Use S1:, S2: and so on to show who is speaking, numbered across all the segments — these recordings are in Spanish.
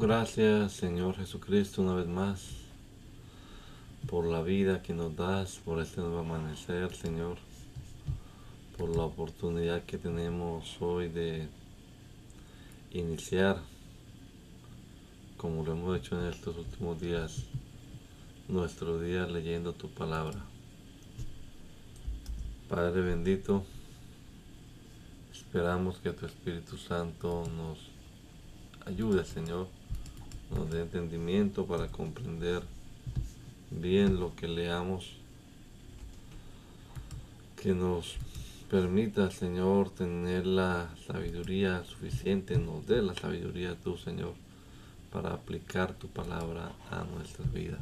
S1: Gracias, Señor Jesucristo, una vez más, por la vida que nos das, por este nuevo amanecer, Señor, por la oportunidad que tenemos hoy de iniciar, como lo hemos hecho en estos últimos días, nuestro día leyendo tu palabra. Padre bendito, esperamos que tu Espíritu Santo nos ayude, Señor, nos dé entendimiento para comprender bien lo que leamos, que nos permita, Señor, tener la sabiduría suficiente, nos dé la sabiduría tú, Señor, para aplicar tu palabra a nuestras vidas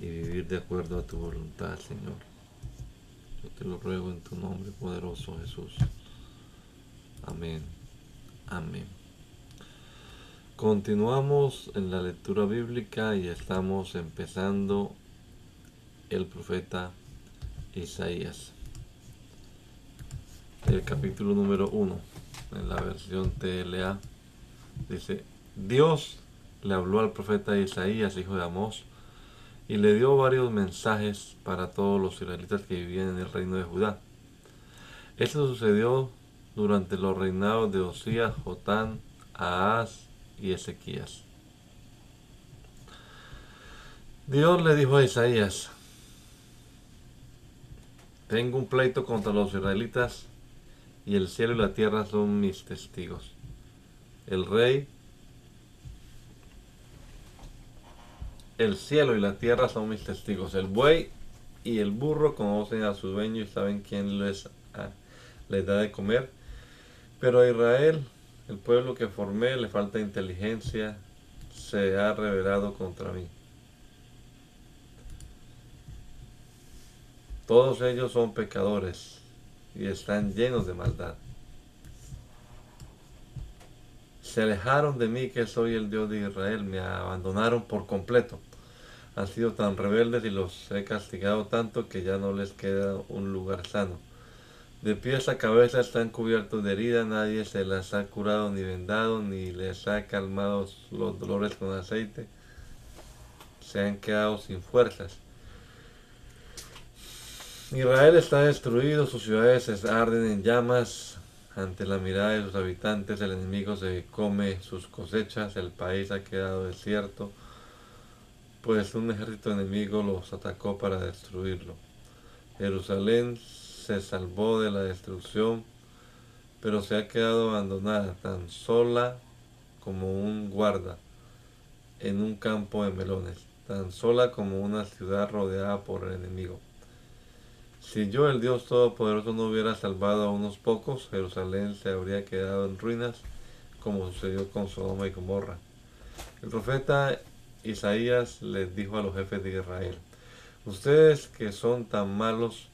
S1: y vivir de acuerdo a tu voluntad, Señor. Yo te lo ruego en tu nombre poderoso, Jesús. Amén. Amén. Continuamos en la lectura bíblica y estamos empezando el profeta Isaías. El capítulo número 1 en la versión TLA dice, Dios le habló al profeta Isaías, hijo de Amós, y le dio varios mensajes para todos los israelitas que vivían en el reino de Judá. Esto sucedió durante los reinados de Osías, Jotán, Ahaz y Ezequías. Dios le dijo a Isaías, tengo un pleito contra los israelitas y el cielo y la tierra son mis testigos. El rey, el cielo y la tierra son mis testigos. El buey y el burro conocen a su dueño y saben quién les, les da de comer. Pero a Israel el pueblo que formé le falta inteligencia, se ha rebelado contra mí. Todos ellos son pecadores y están llenos de maldad. Se alejaron de mí que soy el Dios de Israel, me abandonaron por completo. Han sido tan rebeldes y los he castigado tanto que ya no les queda un lugar sano. De pies a cabeza están cubiertos de heridas, nadie se las ha curado ni vendado, ni les ha calmado los dolores con aceite. Se han quedado sin fuerzas. Israel está destruido, sus ciudades arden en llamas. Ante la mirada de sus habitantes, el enemigo se come sus cosechas, el país ha quedado desierto, pues un ejército enemigo los atacó para destruirlo. Jerusalén se salvó de la destrucción, pero se ha quedado abandonada, tan sola como un guarda en un campo de melones, tan sola como una ciudad rodeada por el enemigo. Si yo, el Dios Todopoderoso, no hubiera salvado a unos pocos, Jerusalén se habría quedado en ruinas, como sucedió con Sodoma y Gomorra. El profeta Isaías les dijo a los jefes de Israel, ustedes que son tan malos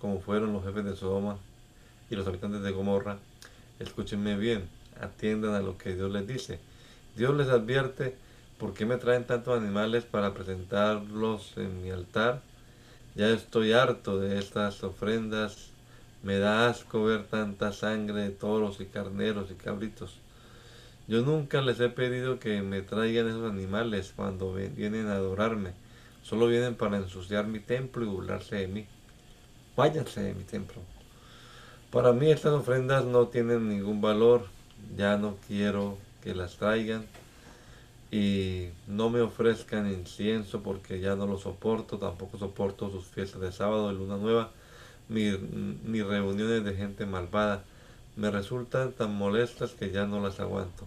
S1: como fueron los jefes de Sodoma y los habitantes de Gomorra, escúchenme bien, atiendan a lo que Dios les dice. Dios les advierte, ¿por qué me traen tantos animales para presentarlos en mi altar? Ya estoy harto de estas ofrendas, me da asco ver tanta sangre de toros y carneros y cabritos. Yo nunca les he pedido que me traigan esos animales cuando vienen a adorarme. Solo vienen para ensuciar mi templo y burlarse de mí váyanse de mi templo. Para mí estas ofrendas no tienen ningún valor, ya no quiero que las traigan y no me ofrezcan incienso porque ya no lo soporto, tampoco soporto sus fiestas de sábado, de luna nueva, ni reuniones de gente malvada. Me resultan tan molestas que ya no las aguanto.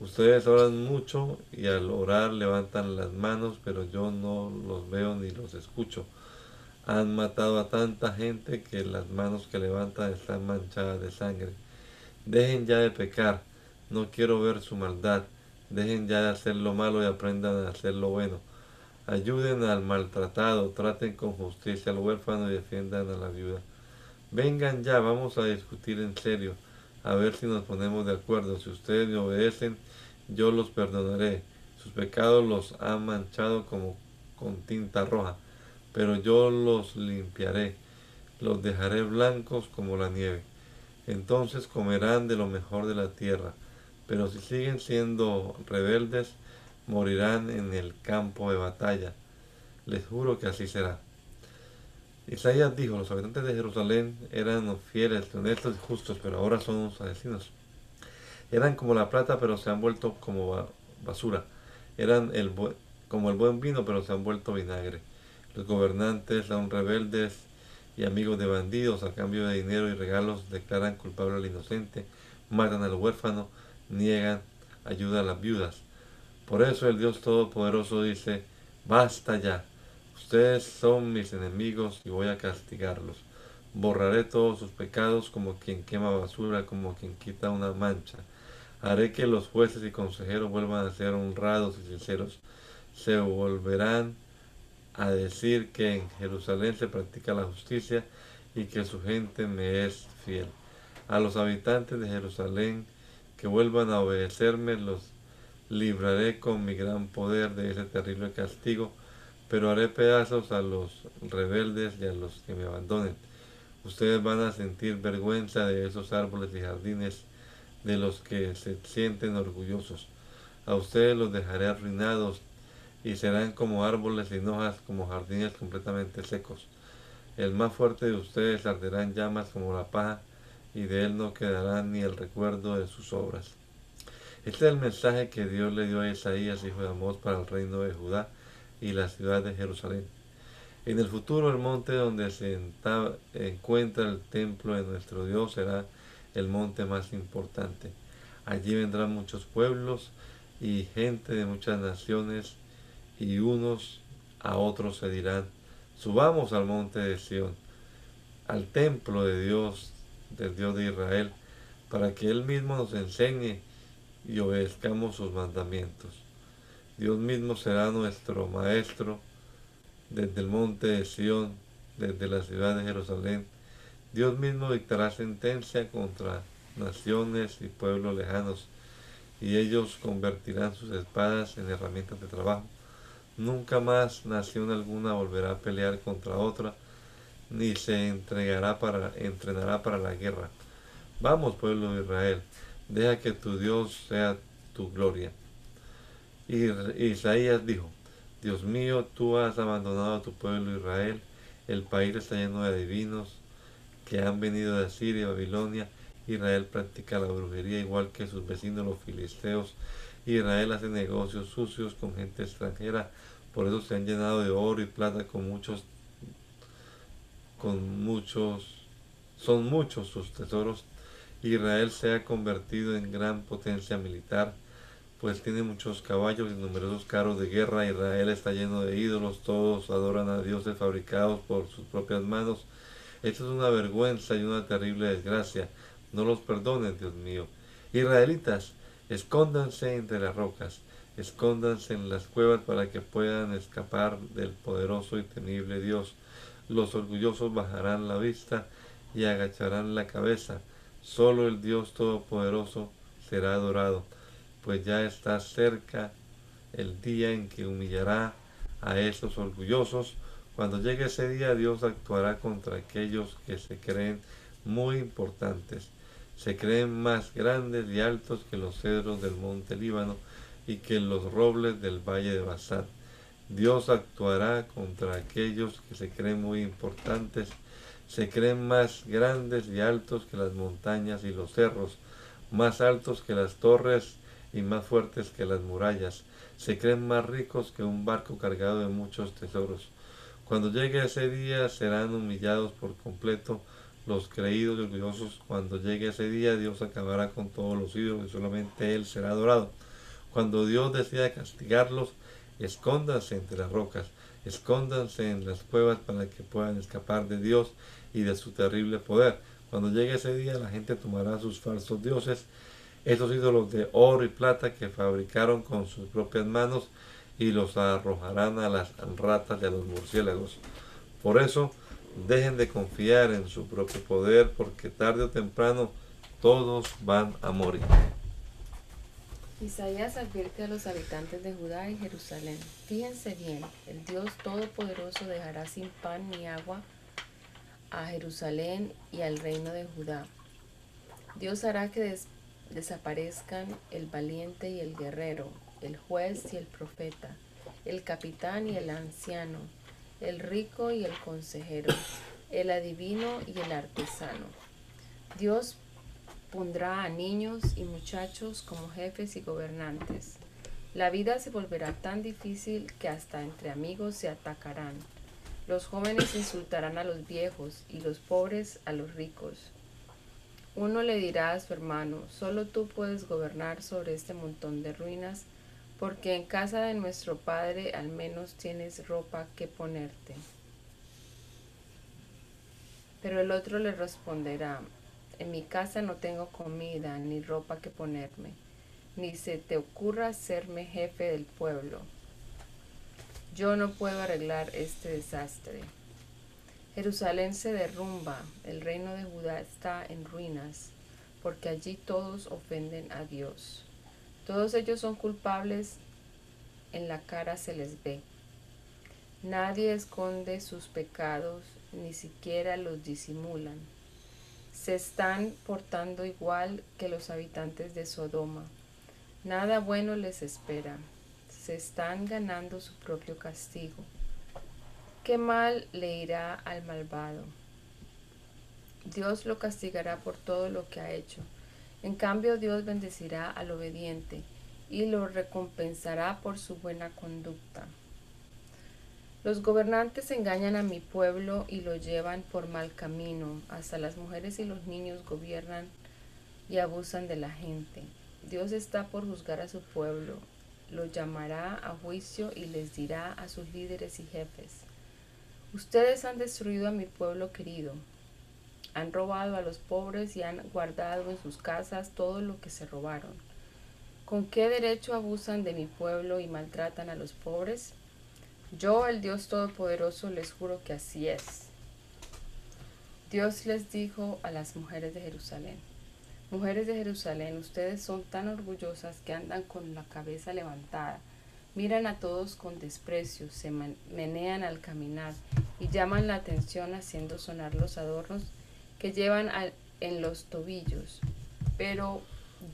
S1: Ustedes oran mucho y al orar levantan las manos, pero yo no los veo ni los escucho. Han matado a tanta gente que las manos que levantan están manchadas de sangre. Dejen ya de pecar, no quiero ver su maldad. Dejen ya de hacer lo malo y aprendan a hacer lo bueno. Ayuden al maltratado, traten con justicia al huérfano y defiendan a la viuda. Vengan ya, vamos a discutir en serio, a ver si nos ponemos de acuerdo. Si ustedes me obedecen, yo los perdonaré. Sus pecados los han manchado como con tinta roja, pero yo los limpiaré, los dejaré blancos como la nieve. Entonces comerán de lo mejor de la tierra, pero si siguen siendo rebeldes, morirán en el campo de batalla. Les juro que así será. Isaías dijo, los habitantes de Jerusalén eran fieles, honestos y justos, pero ahora son unos asesinos. Eran como la plata, pero se han vuelto como basura. Eran como el buen vino, pero se han vuelto vinagre. Los gobernantes son rebeldes y amigos de bandidos, a cambio de dinero y regalos declaran culpable al inocente, matan al huérfano, niegan ayuda a las viudas. Por eso el Dios Todopoderoso dice, basta ya, ustedes son mis enemigos y voy a castigarlos. Borraré todos sus pecados como quien quema basura, como quien quita una mancha. Haré que los jueces y consejeros vuelvan a ser honrados y sinceros. Se volverán a decir que en Jerusalén se practica la justicia y que su gente me es fiel. A los habitantes de Jerusalén que vuelvan a obedecerme los libraré con mi gran poder de ese terrible castigo, pero haré pedazos a los rebeldes y a los que me abandonen. Ustedes van a sentir vergüenza de esos árboles y jardines de los que se sienten orgullosos. A ustedes los dejaré arruinados y serán como árboles sin hojas, como jardines completamente secos. El más fuerte de ustedes arderá en llamas como la paja, y de él no quedará ni el recuerdo de sus obras. Este es el mensaje que Dios le dio a Isaías, hijo de Amós, para el reino de Judá y la ciudad de Jerusalén. En el futuro el monte donde se encuentra el templo de nuestro Dios será el monte más importante. Allí vendrán muchos pueblos y gente de muchas naciones y unos a otros se dirán, subamos al monte de Sión, al templo de Dios, del Dios de Israel, para que Él mismo nos enseñe y obedezcamos sus mandamientos. Dios mismo será nuestro Maestro desde el monte de Sión, desde la ciudad de Jerusalén. Dios mismo dictará sentencia contra naciones y pueblos lejanos, y ellos convertirán sus espadas en herramientas de trabajo Nunca más nación alguna volverá a pelear contra otra, ni se entregará para, entrenará para la guerra. Vamos, pueblo de Israel, deja que tu Dios sea tu gloria. Y Isaías dijo, Dios mío, tú has abandonado a tu pueblo Israel, el país está lleno de divinos que han venido de Siria y Babilonia. Israel practica la brujería igual que sus vecinos los filisteos Israel hace negocios sucios con gente extranjera, por eso se han llenado de oro y plata con muchos, con muchos, son muchos sus tesoros. Israel se ha convertido en gran potencia militar, pues tiene muchos caballos y numerosos carros de guerra. Israel está lleno de ídolos, todos adoran a dioses fabricados por sus propias manos. Esto es una vergüenza y una terrible desgracia. No los perdonen, Dios mío. Israelitas, Escóndanse entre las rocas, escóndanse en las cuevas para que puedan escapar del poderoso y temible Dios. Los orgullosos bajarán la vista y agacharán la cabeza. Solo el Dios Todopoderoso será adorado, pues ya está cerca el día en que humillará a esos orgullosos. Cuando llegue ese día, Dios actuará contra aquellos que se creen muy importantes se creen más grandes y altos que los cedros del monte Líbano y que los robles del valle de Basán. Dios actuará contra aquellos que se creen muy importantes, se creen más grandes y altos que las montañas y los cerros, más altos que las torres y más fuertes que las murallas, se creen más ricos que un barco cargado de muchos tesoros. Cuando llegue ese día serán humillados por completo los creídos y orgullosos, cuando llegue ese día, Dios acabará con todos los ídolos y solamente Él será adorado. Cuando Dios decida castigarlos, escóndanse entre las rocas, Escóndanse en las cuevas para que puedan escapar de Dios y de su terrible poder. Cuando llegue ese día, la gente tomará sus falsos dioses, esos ídolos de oro y plata que fabricaron con sus propias manos, y los arrojarán a las ratas y a los murciélagos. Por eso, dejen de confiar en su propio poder, porque tarde o temprano todos van a morir.
S2: Isaías advierte a los habitantes de Judá y Jerusalén. Fíjense bien, el Dios Todopoderoso dejará sin pan ni agua a Jerusalén y al reino de Judá. Dios hará que desaparezcan el valiente y el guerrero, el juez y el profeta, el capitán y el anciano, el rico y el consejero, el adivino y el artesano. Dios pondrá a niños y muchachos como jefes y gobernantes. La vida se volverá tan difícil que hasta entre amigos se atacarán. Los jóvenes insultarán a los viejos y los pobres a los ricos. Uno le dirá a su hermano, solo tú puedes gobernar sobre este montón de ruinas, porque en casa de nuestro Padre al menos tienes ropa que ponerte. Pero el otro le responderá, en mi casa no tengo comida ni ropa que ponerme, ni se te ocurra hacerme jefe del pueblo. Yo no puedo arreglar este desastre. Jerusalén se derrumba, el reino de Judá está en ruinas, porque allí todos ofenden a Dios. Todos ellos son culpables, en la cara se les ve. Nadie esconde sus pecados, ni siquiera los disimulan se están portando igual que los habitantes de Sodoma. Nada bueno les espera. Se están ganando su propio castigo. ¿Qué mal le irá al malvado? Dios lo castigará por todo lo que ha hecho. En cambio, Dios bendecirá al obediente y lo recompensará por su buena conducta. Los gobernantes engañan a mi pueblo y lo llevan por mal camino. Hasta las mujeres y los niños gobiernan y abusan de la gente. Dios está por juzgar a su pueblo. Lo llamará a juicio y les dirá a sus líderes y jefes. Ustedes han destruido a mi pueblo querido. Han robado a los pobres y han guardado en sus casas todo lo que se robaron. ¿Con qué derecho abusan de mi pueblo y maltratan a los pobres? Yo, el Dios Todopoderoso, les juro que así es. Dios les dijo a las mujeres de Jerusalén, Mujeres de Jerusalén, ustedes son tan orgullosas que andan con la cabeza levantada, miran a todos con desprecio, se menean al caminar y llaman la atención haciendo sonar los adornos que llevan en los tobillos. Pero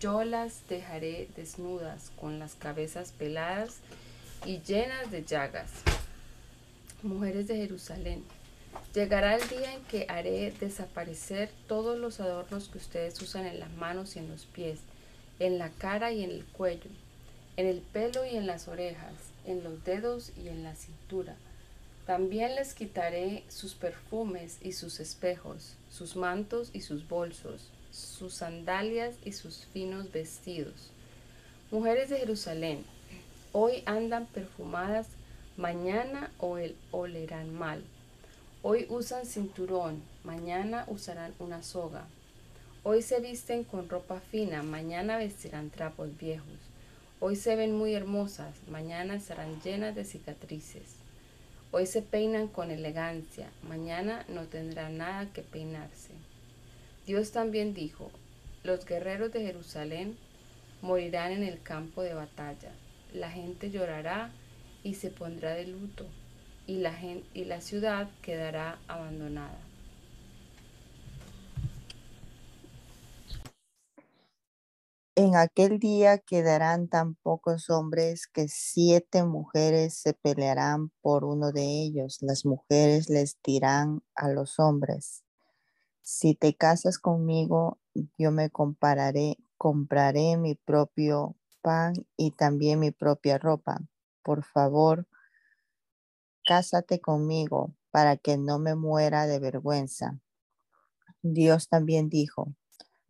S2: yo las dejaré desnudas, con las cabezas peladas y llenas de llagas. Mujeres de Jerusalén, llegará el día en que haré desaparecer todos los adornos que ustedes usan en las manos y en los pies, en la cara y en el cuello, en el pelo y en las orejas, en los dedos y en la cintura. También les quitaré sus perfumes y sus espejos, sus mantos y sus bolsos, sus sandalias y sus finos vestidos. Mujeres de Jerusalén, Hoy andan perfumadas, mañana olerán mal. Hoy usan cinturón, mañana usarán una soga. Hoy se visten con ropa fina, mañana vestirán trapos viejos. Hoy se ven muy hermosas, mañana estarán llenas de cicatrices. Hoy se peinan con elegancia, mañana no tendrán nada que peinarse. Dios también dijo, los guerreros de Jerusalén morirán en el campo de batalla la gente llorará y se pondrá de luto, y la, y la ciudad quedará abandonada.
S3: En aquel día quedarán tan pocos hombres que siete mujeres se pelearán por uno de ellos. Las mujeres les dirán a los hombres, si te casas conmigo, yo me compararé, compraré mi propio pan y también mi propia ropa. Por favor, cásate conmigo para que no me muera de vergüenza. Dios también dijo,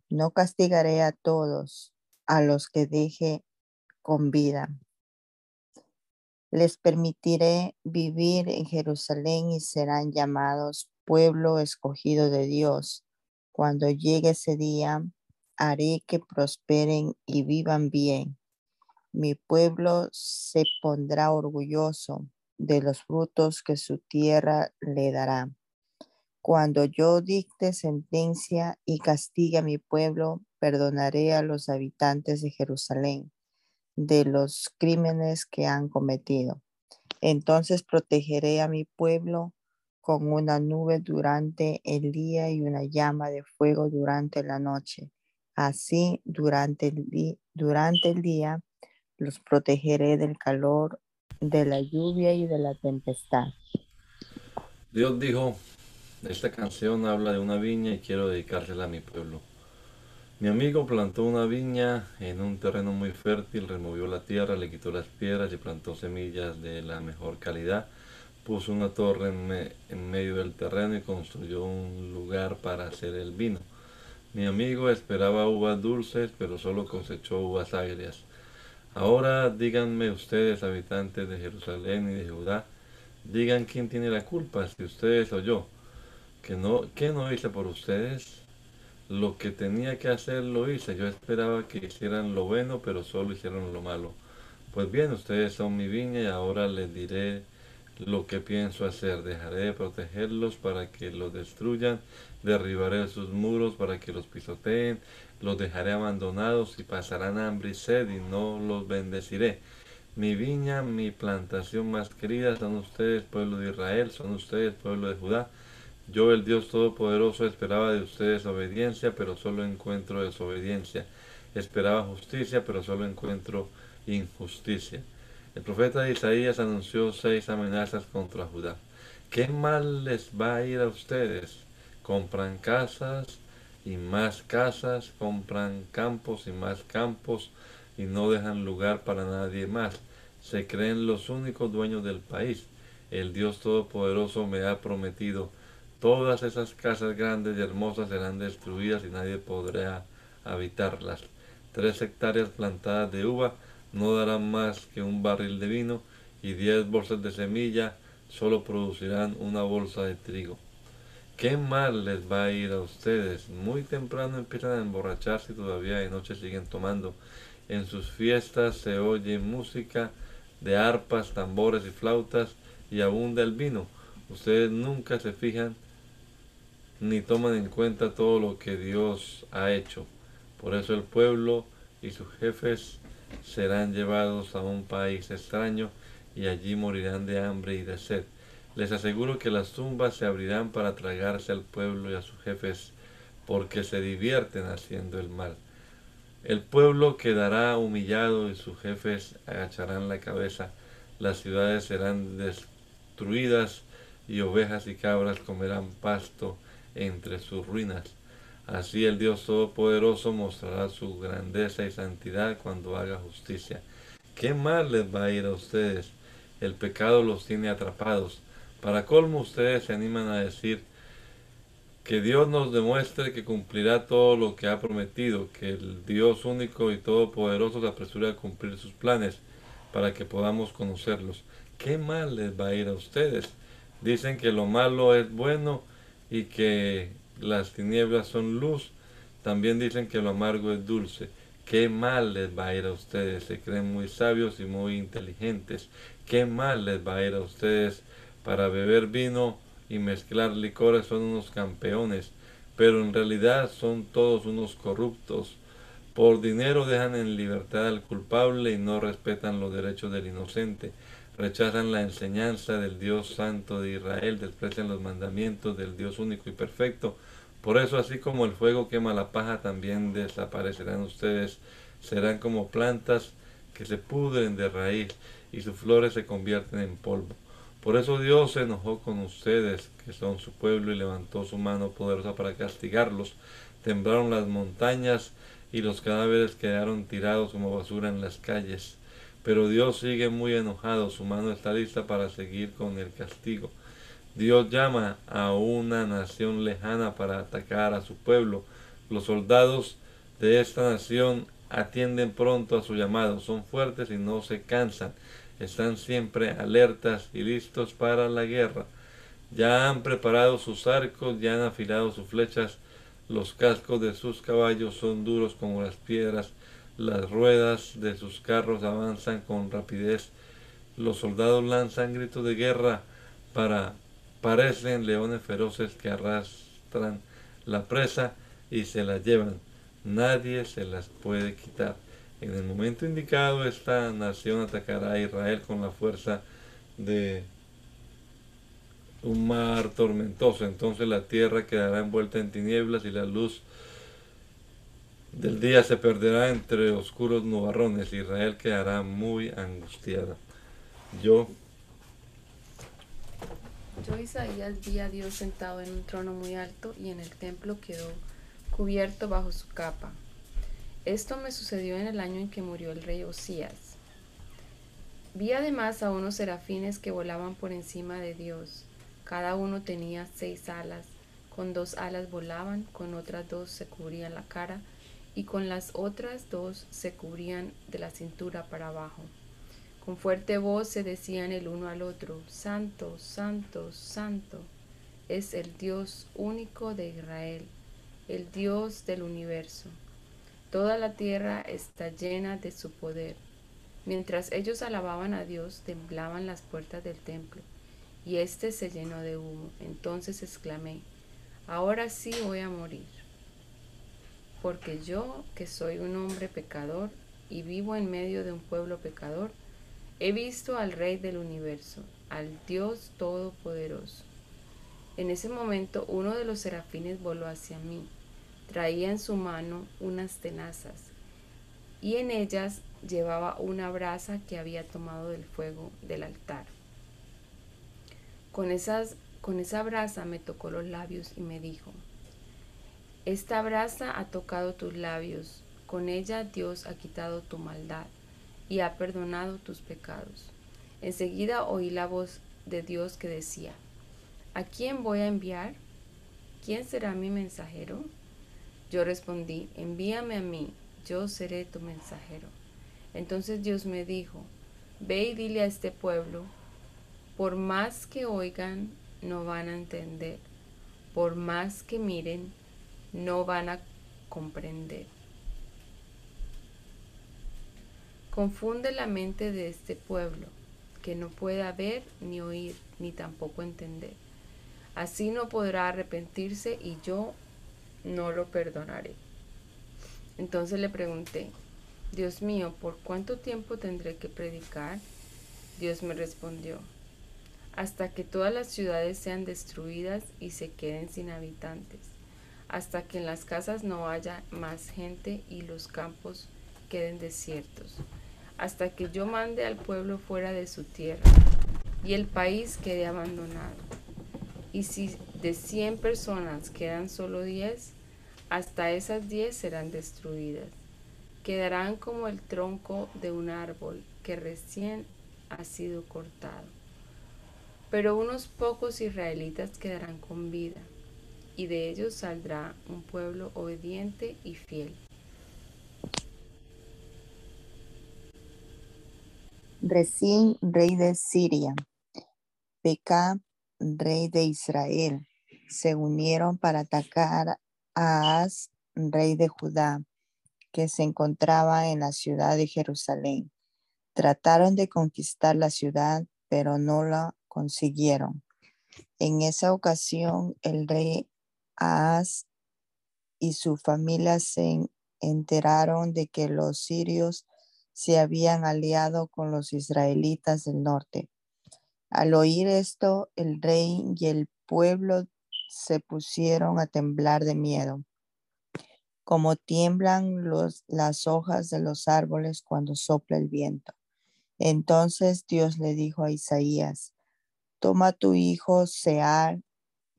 S3: no castigaré a todos a los que deje con vida. Les permitiré vivir en Jerusalén y serán llamados pueblo escogido de Dios. Cuando llegue ese día, haré que prosperen y vivan bien. Mi pueblo se pondrá orgulloso de los frutos que su tierra le dará. Cuando yo dicte sentencia y castigue a mi pueblo, perdonaré a los habitantes de Jerusalén de los crímenes que han cometido. Entonces protegeré a mi pueblo con una nube durante el día y una llama de fuego durante la noche. Así, durante el, día, los protegeré del calor, de la lluvia y de la tempestad.
S1: Dios dijo, esta canción habla de una viña y quiero dedicársela a mi pueblo. Mi amigo plantó una viña en un terreno muy fértil, removió la tierra, le quitó las piedras y plantó semillas de la mejor calidad. Puso una torre en, medio del terreno y construyó un lugar para hacer el vino. Mi amigo esperaba uvas dulces, pero solo cosechó uvas agrias. Ahora díganme ustedes, habitantes de Jerusalén y de Judá, digan quién tiene la culpa, si ustedes o yo. ¿Que no, ¿Qué no hice por ustedes? lo que tenía que hacer lo hice. Yo esperaba que hicieran lo bueno, pero solo hicieron lo malo. Pues bien, ustedes son mi viña y ahora les diré lo que pienso hacer. Dejaré de protegerlos para que los destruyan, derribaré sus muros para que los pisoteen, los dejaré abandonados y pasarán hambre y sed y no los bendeciré. Mi viña, mi plantación más querida son ustedes, pueblo de Israel, son ustedes, pueblo de Judá. Yo, el Dios Todopoderoso, esperaba de ustedes obediencia, pero solo encuentro desobediencia. Esperaba justicia, pero solo encuentro injusticia. El profeta Isaías anunció seis amenazas contra Judá. ¿Qué mal les va a ir a ustedes? Compran casas y más casas, compran campos y más campos y no dejan lugar para nadie más. Se creen los únicos dueños del país. El Dios Todopoderoso me ha prometido Todas esas casas grandes y hermosas serán destruidas y nadie podrá habitarlas. Tres hectáreas plantadas de uva no darán más que un barril de vino y diez bolsas de semilla solo producirán una bolsa de trigo. ¿Qué mal les va a ir a ustedes? Muy temprano empiezan a emborracharse y todavía de noche siguen tomando. En sus fiestas se oye música de arpas, tambores y flautas y abunda el vino. Ustedes nunca se fijan ni toman en cuenta todo lo que Dios ha hecho. Por eso el pueblo y sus jefes serán llevados a un país extraño y allí morirán de hambre y de sed. Les aseguro que las tumbas se abrirán para tragarse al pueblo y a sus jefes porque se divierten haciendo el mal. El pueblo quedará humillado y sus jefes agacharán la cabeza. Las ciudades serán destruidas y ovejas y cabras comerán pasto entre sus ruinas. Así el Dios Todopoderoso mostrará su grandeza y santidad cuando haga justicia. ¿Qué mal les va a ir a ustedes? El pecado los tiene atrapados. Para colmo ustedes se animan a decir que Dios nos demuestre que cumplirá todo lo que ha prometido, que el Dios único y todopoderoso se apresura a cumplir sus planes para que podamos conocerlos. ¿Qué mal les va a ir a ustedes? Dicen que lo malo es bueno y que las tinieblas son luz, también dicen que lo amargo es dulce. Qué mal les va a ir a ustedes, se creen muy sabios y muy inteligentes. Qué mal les va a ir a ustedes para beber vino y mezclar licores, son unos campeones, pero en realidad son todos unos corruptos. Por dinero dejan en libertad al culpable y no respetan los derechos del inocente rechazan la enseñanza del Dios Santo de Israel, desprecian los mandamientos del Dios único y perfecto. Por eso, así como el fuego quema la paja, también desaparecerán ustedes. Serán como plantas que se pudren de raíz y sus flores se convierten en polvo. Por eso Dios se enojó con ustedes, que son su pueblo, y levantó su mano poderosa para castigarlos. Temblaron las montañas y los cadáveres quedaron tirados como basura en las calles. Pero Dios sigue muy enojado, su mano está lista para seguir con el castigo. Dios llama a una nación lejana para atacar a su pueblo. Los soldados de esta nación atienden pronto a su llamado, son fuertes y no se cansan. Están siempre alertas y listos para la guerra. Ya han preparado sus arcos, ya han afilado sus flechas, los cascos de sus caballos son duros como las piedras, las ruedas de sus carros avanzan con rapidez, los soldados lanzan gritos de guerra para parecen leones feroces que arrastran la presa y se la llevan. Nadie se las puede quitar. En el momento indicado esta nación atacará a Israel con la fuerza de un mar tormentoso. Entonces la tierra quedará envuelta en tinieblas y la luz del día se perderá entre oscuros nubarrones. Israel quedará muy angustiada. Yo
S2: yo Isaías vi a Dios sentado en un trono muy alto y en el templo quedó cubierto bajo su capa. Esto me sucedió en el año en que murió el rey Osías. Vi además a unos serafines que volaban por encima de Dios. Cada uno tenía seis alas. Con dos alas volaban, con otras dos se cubrían la cara y con las otras dos se cubrían de la cintura para abajo. Con fuerte voz se decían el uno al otro, Santo, Santo, Santo, es el Dios único de Israel, el Dios del universo. Toda la tierra está llena de su poder. Mientras ellos alababan a Dios, temblaban las puertas del templo, y éste se llenó de humo. Entonces exclamé, ahora sí voy a morir, porque yo, que soy un hombre pecador y vivo en medio de un pueblo pecador, He visto al Rey del universo, al Dios Todopoderoso. En ese momento uno de los serafines voló hacia mí. Traía en su mano unas tenazas y en ellas llevaba una brasa que había tomado del fuego del altar. Con, esas, con esa brasa me tocó los labios y me dijo, esta brasa ha tocado tus labios, con ella Dios ha quitado tu maldad y ha perdonado tus pecados. Enseguida oí la voz de Dios que decía, ¿A quién voy a enviar? ¿Quién será mi mensajero? Yo respondí, envíame a mí, yo seré tu mensajero. Entonces Dios me dijo, ve y dile a este pueblo, por más que oigan, no van a entender, por más que miren, no van a comprender. Confunde la mente de este pueblo, que no pueda ver ni oír, ni tampoco entender. Así no podrá arrepentirse y yo no lo perdonaré. Entonces le pregunté, Dios mío, ¿por cuánto tiempo tendré que predicar? Dios me respondió, hasta que todas las ciudades sean destruidas y se queden sin habitantes, hasta que en las casas no haya más gente y los campos queden desiertos hasta que yo mande al pueblo fuera de su tierra y el país quede abandonado. Y si de 100 personas quedan solo 10, hasta esas 10 serán destruidas. Quedarán como el tronco de un árbol que recién ha sido cortado. Pero unos pocos israelitas quedarán con vida, y de ellos saldrá un pueblo obediente y fiel.
S3: Resín, rey de Siria, Pekah, rey de Israel, se unieron para atacar rey de Judá, que se encontraba en la ciudad de Jerusalén. Trataron de conquistar la ciudad, pero no la consiguieron. En esa ocasión, el rey As y su familia se enteraron de que los sirios se habían aliado con los israelitas del norte. Al oír esto, el rey y el pueblo se pusieron a temblar de miedo, como tiemblan los, las hojas de los árboles cuando sopla el viento. Entonces Dios le dijo a Isaías, toma tu hijo Sear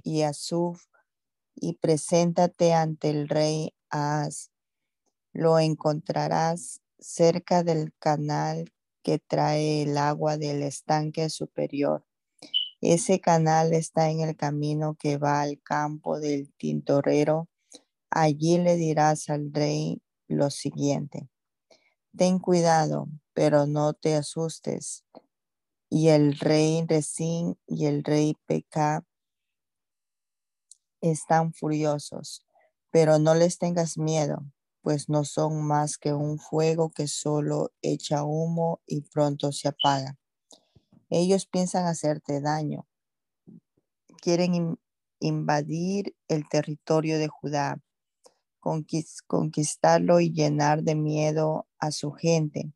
S3: y Azuf y preséntate ante el rey Ahaz. Lo encontrarás cerca del canal que trae el agua del estanque superior. Ese canal está en el camino que va al campo del tintorero. Allí le dirás al rey lo siguiente. Ten cuidado, pero no te asustes. Y el rey Resín y el rey Pekah están furiosos, pero no les tengas miedo, pues no son más que un fuego que solo echa humo y pronto se apaga. Ellos piensan hacerte daño. Quieren invadir el territorio de Judá, conquistarlo y llenar de miedo a su gente.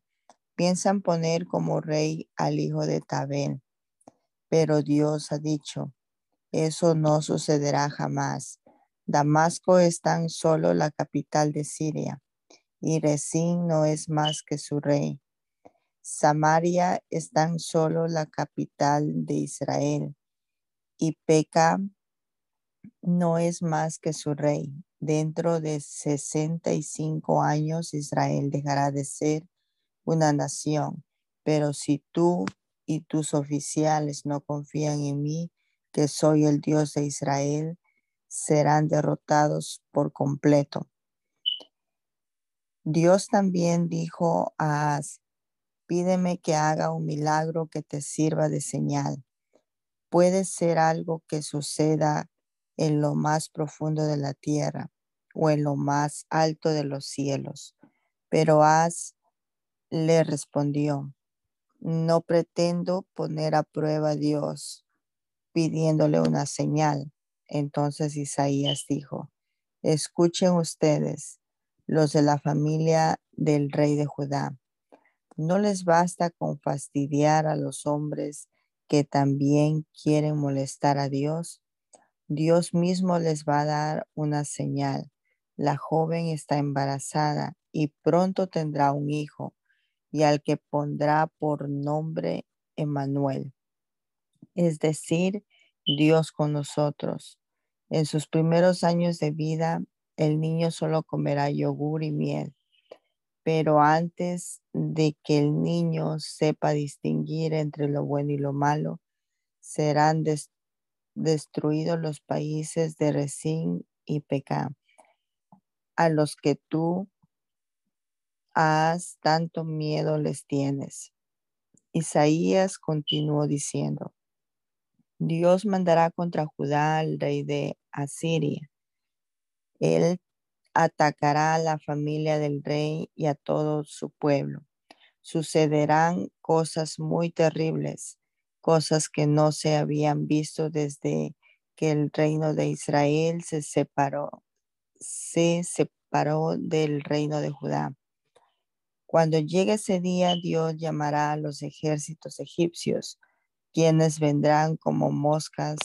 S3: Piensan poner como rey al hijo de Tabel. Pero Dios ha dicho, eso no sucederá jamás. Damasco es tan solo la capital de Siria y Resín no es más que su rey. Samaria es tan solo la capital de Israel y Peca no es más que su rey. Dentro de 65 años Israel dejará de ser una nación, pero si tú y tus oficiales no confían en mí, que soy el Dios de Israel, serán derrotados por completo. Dios también dijo a Az, pídeme que haga un milagro que te sirva de señal. Puede ser algo que suceda en lo más profundo de la tierra o en lo más alto de los cielos. Pero Az le respondió, no pretendo poner a prueba a Dios pidiéndole una señal. Entonces Isaías dijo, escuchen ustedes, los de la familia del rey de Judá. No les basta con fastidiar a los hombres que también quieren molestar a Dios. Dios mismo les va a dar una señal. La joven está embarazada y pronto tendrá un hijo, y al que pondrá por nombre Emmanuel es decir, Dios con nosotros. En sus primeros años de vida, el niño solo comerá yogur y miel, pero antes de que el niño sepa distinguir entre lo bueno y lo malo, serán destruidos los países de Resín y Pecá, a los que tú has tanto miedo les tienes. Isaías continuó diciendo, Dios mandará contra Judá al rey de Asiria. Él atacará a la familia del rey y a todo su pueblo. Sucederán cosas muy terribles, cosas que no se habían visto desde que el reino de Israel se separó, se separó del reino de Judá. Cuando llegue ese día, Dios llamará a los ejércitos egipcios quienes vendrán como moscas,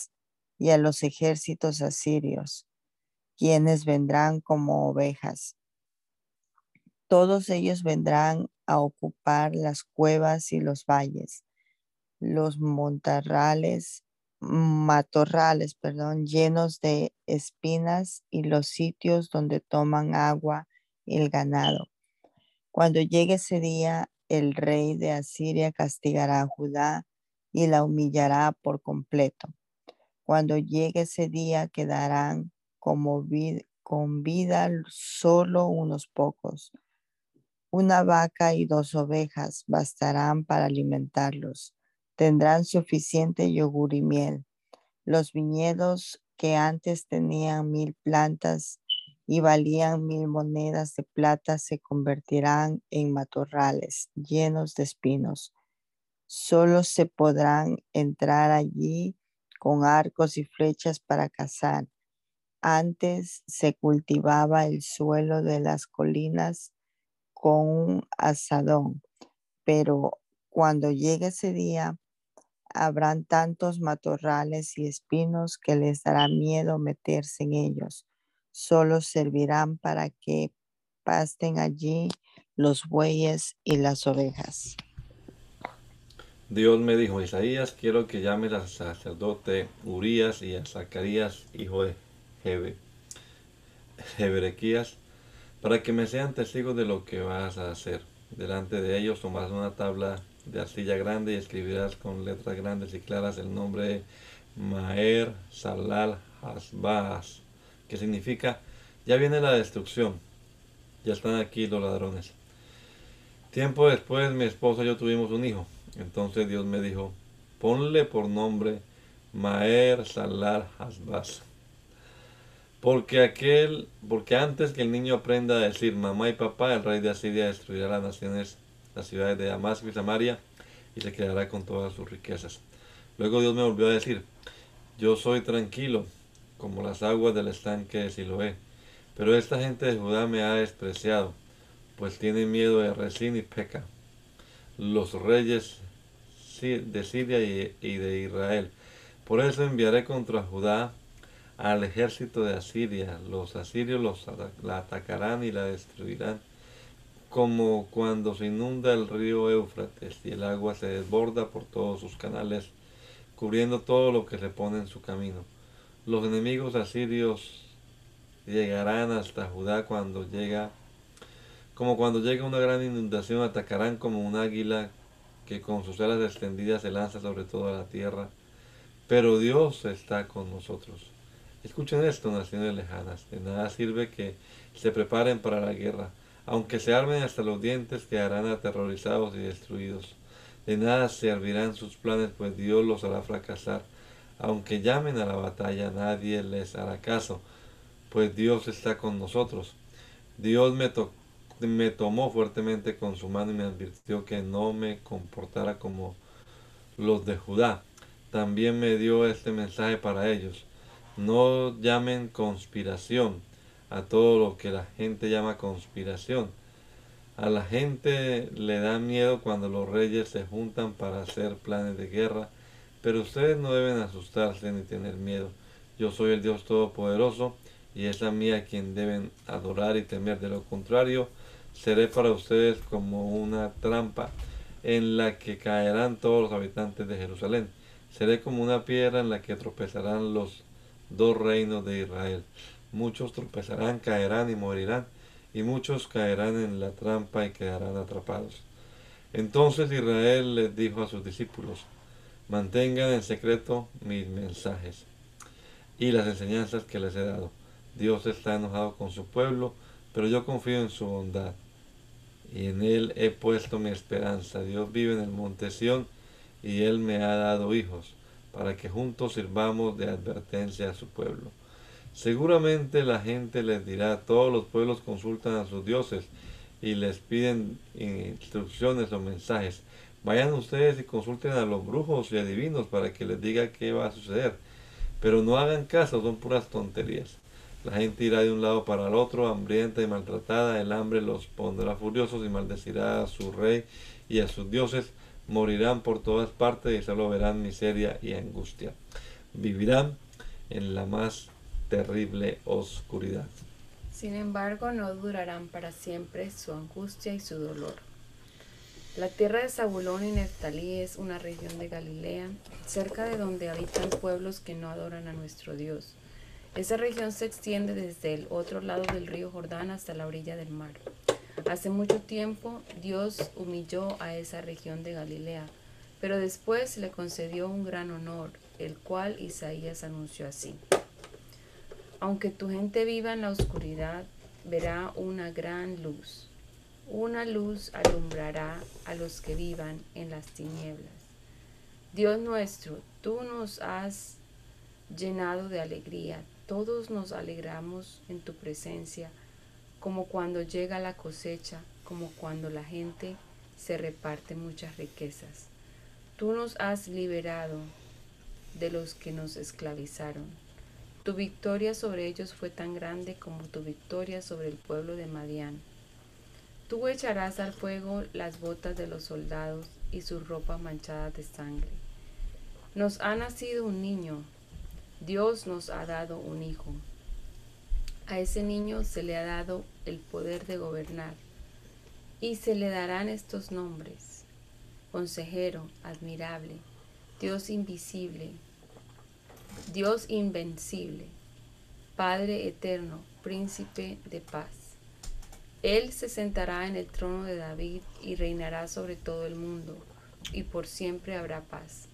S3: y a los ejércitos asirios, quienes vendrán como ovejas. Todos ellos vendrán a ocupar las cuevas y los valles, los montarrales, matorrales, perdón, llenos de espinas y los sitios donde toman agua el ganado. Cuando llegue ese día, el rey de Asiria castigará a Judá y la humillará por completo. Cuando llegue ese día quedarán como con vida solo unos pocos. Una vaca y dos ovejas bastarán para alimentarlos. Tendrán suficiente yogur y miel. Los viñedos que antes tenían mil plantas y valían mil monedas de plata se convertirán en matorrales llenos de espinos Solo se podrán entrar allí con arcos y flechas para cazar. Antes se cultivaba el suelo de las colinas con un asadón, pero cuando llegue ese día, habrán tantos matorrales y espinos que les dará miedo meterse en ellos. Solo servirán para que pasten allí los bueyes y las ovejas.
S1: Dios me dijo, Isaías, quiero que llames al sacerdote Urias y a Zacarías, hijo de Jebe, para que me sean testigos de lo que vas a hacer. Delante de ellos tomarás una tabla de arcilla grande y escribirás con letras grandes y claras el nombre Maer Salal Hasbaz, que significa, ya viene la destrucción, ya están aquí los ladrones. Tiempo después mi esposa y yo tuvimos un hijo. Entonces Dios me dijo, Ponle por nombre Maer Salar Hasbaz. Porque aquel, porque antes que el niño aprenda a decir mamá y papá, el rey de Asiria destruirá las naciones, las ciudades de Damasco y Samaria, y se quedará con todas sus riquezas. Luego Dios me volvió a decir, yo soy tranquilo, como las aguas del estanque de Siloé, pero esta gente de Judá me ha despreciado, pues tiene miedo de Resín y peca. Los reyes de Siria y de Israel. Por eso enviaré contra Judá al ejército de Asiria. Los asirios los, la atacarán y la destruirán, como cuando se inunda el río Éufrates y el agua se desborda por todos sus canales, cubriendo todo lo que se pone en su camino. Los enemigos asirios llegarán hasta Judá cuando llega, como cuando llega una gran inundación, atacarán como un águila que con sus alas extendidas se lanza sobre toda la tierra. Pero Dios está con nosotros. Escuchen esto, naciones lejanas. De nada sirve que se preparen para la guerra. Aunque se armen hasta los dientes, quedarán aterrorizados y destruidos. De nada servirán sus planes, pues Dios los hará fracasar. Aunque llamen a la batalla, nadie les hará caso, pues Dios está con nosotros. Dios me, me tomó fuertemente con su mano y me advirtió que no me comportara como los de Judá. También me dio este mensaje para ellos. No llamen conspiración a todo lo que la gente llama conspiración. A la gente le da miedo cuando los reyes se juntan para hacer planes de guerra, pero ustedes no deben asustarse ni tener miedo. Yo soy el Dios Todopoderoso y es a mí a quien deben adorar y temer. De lo contrario, seré para ustedes como una trampa en la que caerán todos los habitantes de Jerusalén. Seré como una piedra en la que tropezarán los dos reinos de Israel. Muchos tropezarán, caerán y morirán, y muchos caerán en la trampa y quedarán atrapados. Entonces Israel les dijo a sus discípulos, mantengan en secreto mis mensajes y las enseñanzas que les he dado. Dios está enojado con su pueblo, pero yo confío en su bondad y en él he puesto mi esperanza. Dios vive en el monte Sión y él me ha dado hijos para que juntos sirvamos de advertencia a su pueblo. Seguramente la gente les dirá, todos los pueblos consultan a sus dioses y les piden instrucciones o mensajes. Vayan ustedes y consulten a los brujos y adivinos para que les diga qué va a suceder. Pero no hagan caso, son puras tonterías. La gente irá de un lado para el otro, hambrienta y maltratada. El hambre los pondrá furiosos y maldecirá a su rey y a sus dioses morirán por todas partes y solo verán miseria y angustia. Vivirán en la más terrible oscuridad.
S2: Sin embargo, no durarán para siempre su angustia y su dolor. La tierra de Zabulón y Neftalí es una región de Galilea, cerca de donde habitan pueblos que no adoran a nuestro Dios. Esa región se extiende desde el otro lado del río Jordán hasta la orilla del mar. Hace mucho tiempo Dios humilló a esa región de Galilea, pero después le concedió un gran honor, el cual Isaías anunció así. Aunque tu gente viva en la oscuridad, verá una gran luz. Una luz alumbrará a los que vivan en las tinieblas. Dios nuestro, tú nos has llenado de alegría. Todos nos alegramos en tu presencia como cuando llega la cosecha, como cuando la gente se reparte muchas riquezas. Tú nos has liberado de los que nos esclavizaron. Tu victoria sobre ellos fue tan grande como tu victoria sobre el pueblo de Madián. Tú echarás al fuego las botas de los soldados y sus ropas manchadas de sangre. Nos ha nacido un niño, Dios nos ha dado un hijo. A ese niño se le ha dado el poder de gobernar y se le darán estos nombres. Consejero, admirable, Dios invisible, Dios invencible, Padre eterno, príncipe de paz. Él se sentará en el trono de David y reinará sobre todo el mundo, y por siempre habrá paz.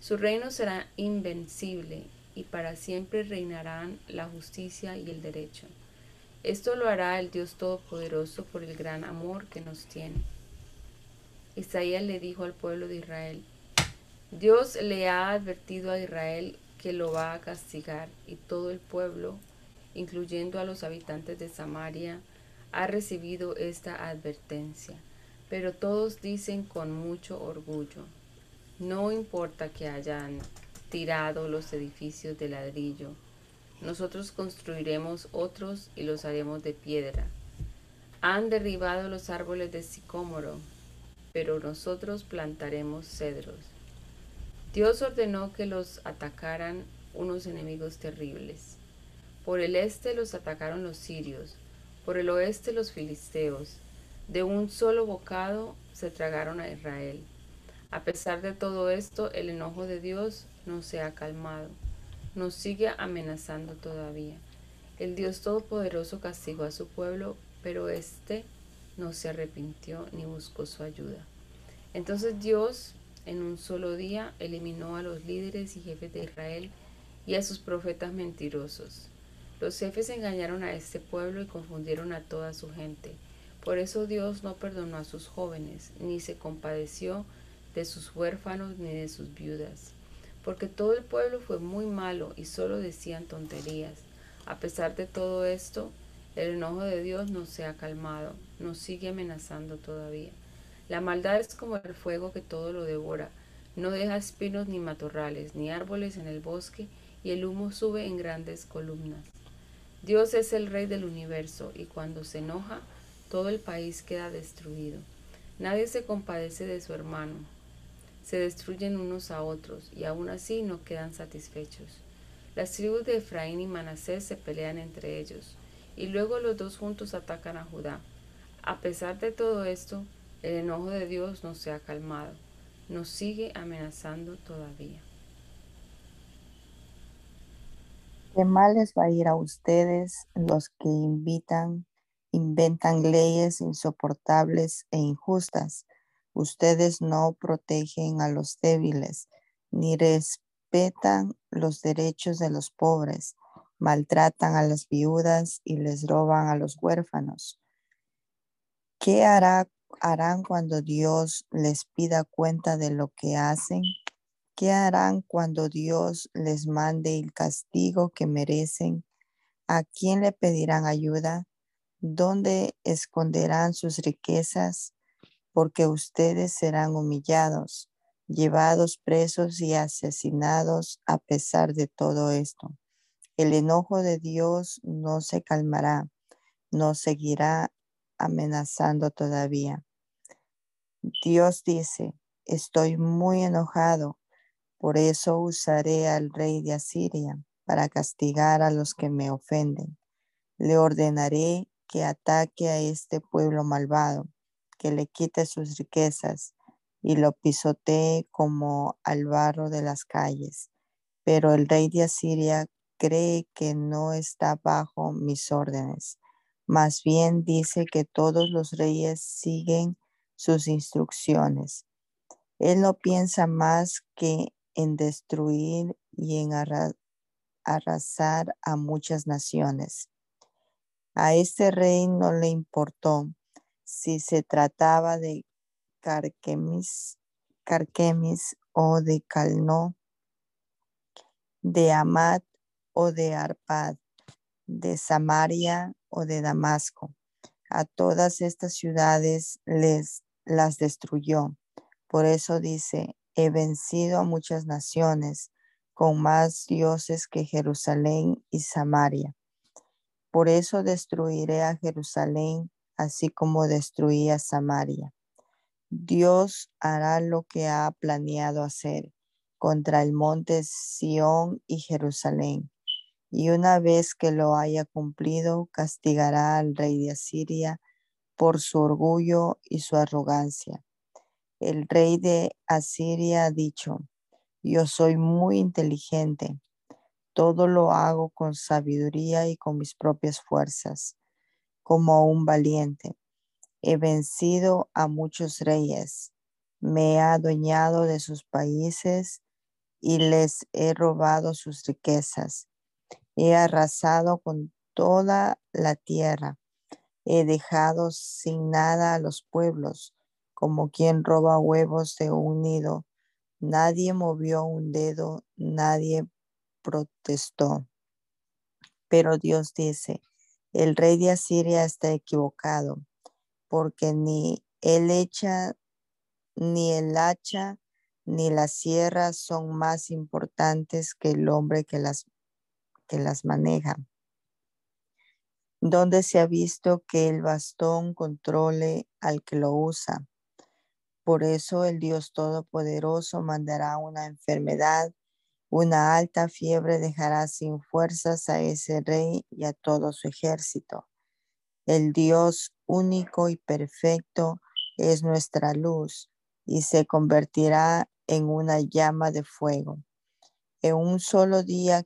S2: Su reino será invencible y para siempre reinarán la justicia y el derecho. Esto lo hará el Dios Todopoderoso por el gran amor que nos tiene. Isaías le dijo al pueblo de Israel, Dios le ha advertido a Israel que lo va a castigar y todo el pueblo, incluyendo a los habitantes de Samaria, ha recibido esta advertencia. Pero todos dicen con mucho orgullo, no importa que hayan tirado los edificios de ladrillo, nosotros construiremos otros y los haremos de piedra. Han derribado los árboles de sicómoro, pero nosotros plantaremos cedros. Dios ordenó que los atacaran unos enemigos terribles. Por el este los atacaron los sirios, por el oeste los filisteos. De un solo bocado se tragaron a Israel. A pesar de todo esto, el enojo de Dios no se ha calmado, nos sigue amenazando todavía. El Dios Todopoderoso castigó a su pueblo, pero éste no se arrepintió ni buscó su ayuda. Entonces Dios en un solo día eliminó a los líderes y jefes de Israel y a sus profetas mentirosos. Los jefes engañaron a este pueblo y confundieron a toda su gente. Por eso Dios no perdonó a sus jóvenes, ni se compadeció de sus huérfanos ni de sus viudas. Porque todo el pueblo fue muy malo y solo decían tonterías. A pesar de todo esto, el enojo de Dios no se ha calmado, nos sigue amenazando todavía. La maldad es como el fuego que todo lo devora. No deja espinos ni matorrales, ni árboles en el bosque, y el humo sube en grandes columnas. Dios es el rey del universo, y cuando se enoja, todo el país queda destruido. Nadie se compadece de su hermano. Se destruyen unos a otros, y aún así no quedan satisfechos. Las tribus de Efraín y Manasés se pelean entre ellos, y luego los dos juntos atacan a Judá. A pesar de todo esto, el enojo de Dios no se ha calmado, nos sigue amenazando todavía.
S3: Qué mal les va a ir a ustedes los que invitan, inventan leyes insoportables e injustas. Ustedes no protegen a los débiles, ni respetan los derechos de los pobres, maltratan a las viudas y les roban a los huérfanos. ¿Qué hará harán cuando Dios les pida cuenta de lo que hacen? ¿Qué harán cuando Dios les mande el castigo que merecen? ¿A quién le pedirán ayuda? ¿Dónde esconderán sus riquezas? Porque ustedes serán humillados, llevados presos y asesinados a pesar de todo esto. El enojo de Dios no se calmará, no seguirá amenazando todavía. Dios dice, estoy muy enojado, por eso usaré al rey de Asiria para castigar a los que me ofenden. Le ordenaré que ataque a este pueblo malvado, que le quite sus riquezas y lo pisotee como al barro de las calles. Pero el rey de Asiria cree que no está bajo mis órdenes más bien dice que todos los reyes siguen sus instrucciones. Él no piensa más que en destruir y en arrasar a muchas naciones. A este rey no le importó si se trataba de Carquemis, Carquemis o de Calno, de Amat o de Arpad, de Samaria o de Damasco. A todas estas ciudades les las destruyó. Por eso dice, he vencido a muchas naciones con más dioses que Jerusalén y Samaria. Por eso destruiré a Jerusalén, así como destruí a Samaria. Dios hará lo que ha planeado hacer contra el monte Sión y Jerusalén y una vez que lo haya cumplido, castigará al rey de Asiria por su orgullo y su arrogancia. El rey de Asiria ha dicho, yo soy muy inteligente, todo lo hago con sabiduría y con mis propias fuerzas, como un valiente. He vencido a muchos reyes, me he adueñado de sus países y les he robado sus riquezas He arrasado con toda la tierra. He dejado sin nada a los pueblos, como quien roba huevos de un nido. Nadie movió un dedo, nadie protestó. Pero Dios dice, el rey de Asiria está equivocado, porque ni el hacha, ni el hacha, ni la sierra son más importantes que el hombre que las, que las maneja. ¿Dónde se ha visto que el bastón controle al que lo usa? Por eso el Dios Todopoderoso mandará una enfermedad, una alta fiebre dejará sin fuerzas a ese rey y a todo su ejército. El Dios único y perfecto es nuestra luz y se convertirá en una llama de fuego. En un solo día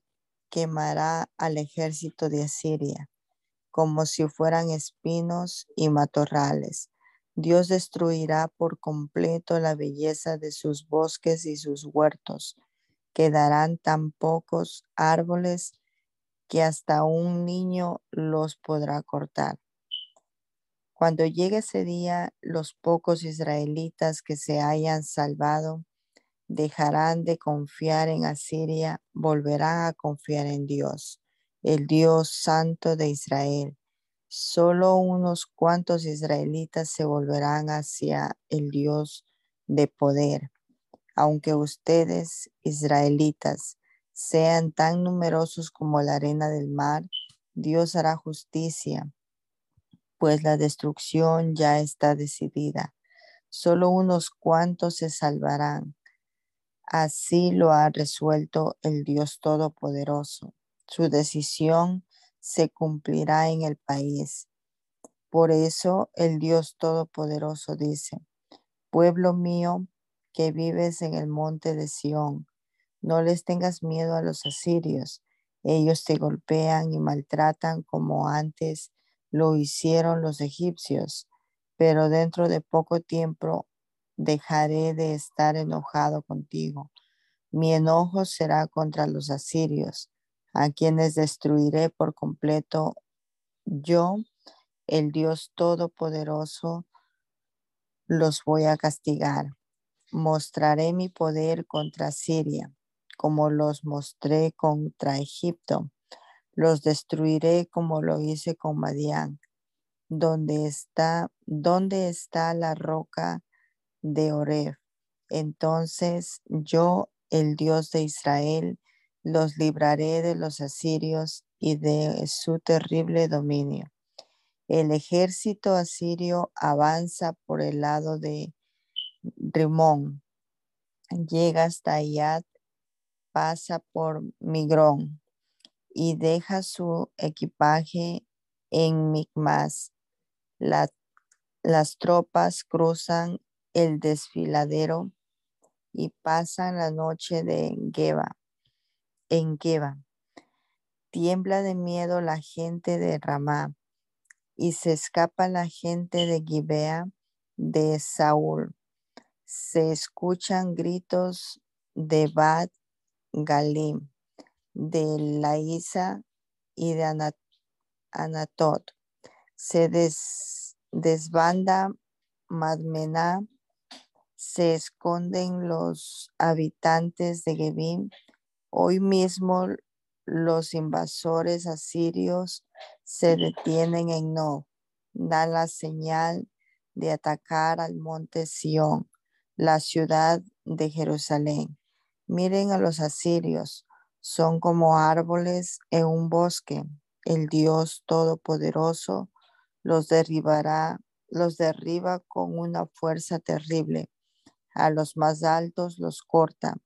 S3: quemará al ejército de Asiria, como si fueran espinos y matorrales Dios destruirá por completo la belleza de sus bosques y sus huertos. Quedarán tan pocos árboles que hasta un niño los podrá cortar. Cuando llegue ese día, los pocos israelitas que se hayan salvado dejarán de confiar en Asiria, volverán a confiar en Dios, el Dios santo de Israel Solo unos cuantos israelitas se volverán hacia el Dios de poder. Aunque ustedes, israelitas, sean tan numerosos como la arena del mar, Dios hará justicia, pues la destrucción ya está decidida. Solo unos cuantos se salvarán. Así lo ha resuelto el Dios Todopoderoso. Su decisión se cumplirá en el país. Por eso el Dios Todopoderoso dice, pueblo mío que vives en el monte de Sión, no les tengas miedo a los asirios. Ellos te golpean y maltratan como antes lo hicieron los egipcios, pero dentro de poco tiempo dejaré de estar enojado contigo. Mi enojo será contra los asirios a quienes destruiré por completo yo, el Dios Todopoderoso, los voy a castigar. Mostraré mi poder contra Siria, como los mostré contra Egipto. Los destruiré como lo hice con Madián. Donde está, ¿dónde está la roca de Oreb? Entonces yo, el Dios de Israel, los libraré de los asirios y de su terrible dominio. El ejército asirio avanza por el lado de Rimón, llega hasta Ayat, pasa por Migrón y deja su equipaje en Micmas. las tropas cruzan el desfiladero y pasan la noche de Geba en Geba. Tiembla de miedo la gente de Ramá y se escapa la gente de Gibea de Saúl. Se escuchan gritos de Bad Galim, de Laísa y de Anatot. Se desbanda Madmená, se esconden los habitantes de Gebim. Hoy mismo los invasores asirios se detienen en No, dan la señal de atacar al monte Sión, la ciudad de Jerusalén. Miren a los asirios, son como árboles en un bosque. El Dios Todopoderoso los derribará, los derriba con una fuerza terrible. A los más altos los corta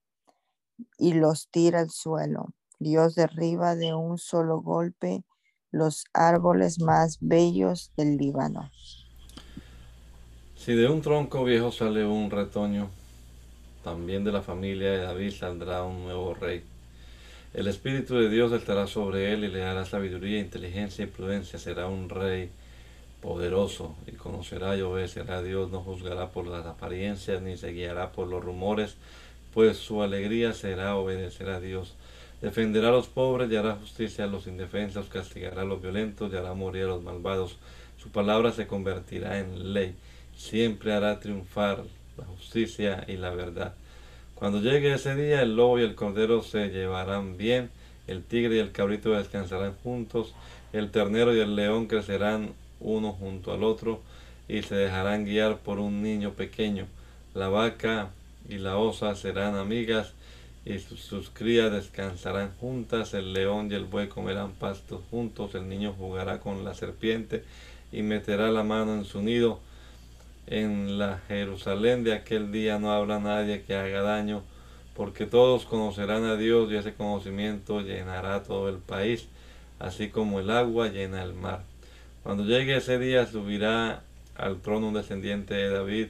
S3: y los tira al suelo. Dios derriba de un solo golpe los árboles más bellos del Líbano.
S1: Si de un tronco viejo sale un retoño, también de la familia de David saldrá un nuevo rey. El Espíritu de Dios estará sobre él y le dará sabiduría, inteligencia y prudencia. Será un rey poderoso y conocerá y obedecerá a Dios. No juzgará por las apariencias ni se guiará por los rumores pues su alegría será obedecer a Dios. Defenderá a los pobres y hará justicia a los indefensos, castigará a los violentos y hará morir a los malvados. Su palabra se convertirá en ley. Siempre hará triunfar la justicia y la verdad. Cuando llegue ese día, el lobo y el cordero se llevarán bien, el tigre y el cabrito descansarán juntos, el ternero y el león crecerán uno junto al otro, y se dejarán guiar por un niño pequeño. La vaca y la osa serán amigas, y sus, crías descansarán juntas, el león y el buey comerán pastos juntos, el niño jugará con la serpiente y meterá la mano en su nido. En la Jerusalén de aquel día no habrá nadie que haga daño, porque todos conocerán a Dios y ese conocimiento llenará todo el país, así como el agua llena el mar. Cuando llegue ese día subirá al trono un descendiente de David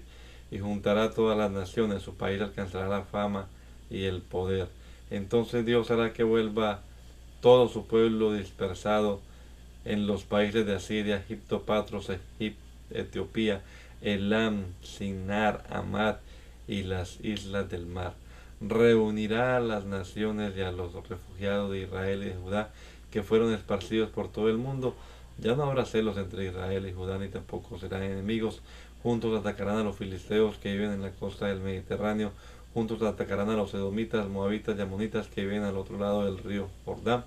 S1: y juntará todas las naciones, su país alcanzará la fama y el poder. Entonces Dios hará que vuelva todo su pueblo dispersado en los países de Asiria, Egipto, Patros, Etiopía, Elam, Sinar, Amad y las islas del mar. Reunirá a las naciones y a los refugiados de Israel y de Judá que fueron esparcidos por todo el mundo. Ya no habrá celos entre Israel y Judá, ni tampoco serán enemigos. Juntos atacarán a los filisteos que viven en la costa del Mediterráneo. Juntos atacarán a los edomitas, moabitas y amonitas que viven al otro lado del río Jordán.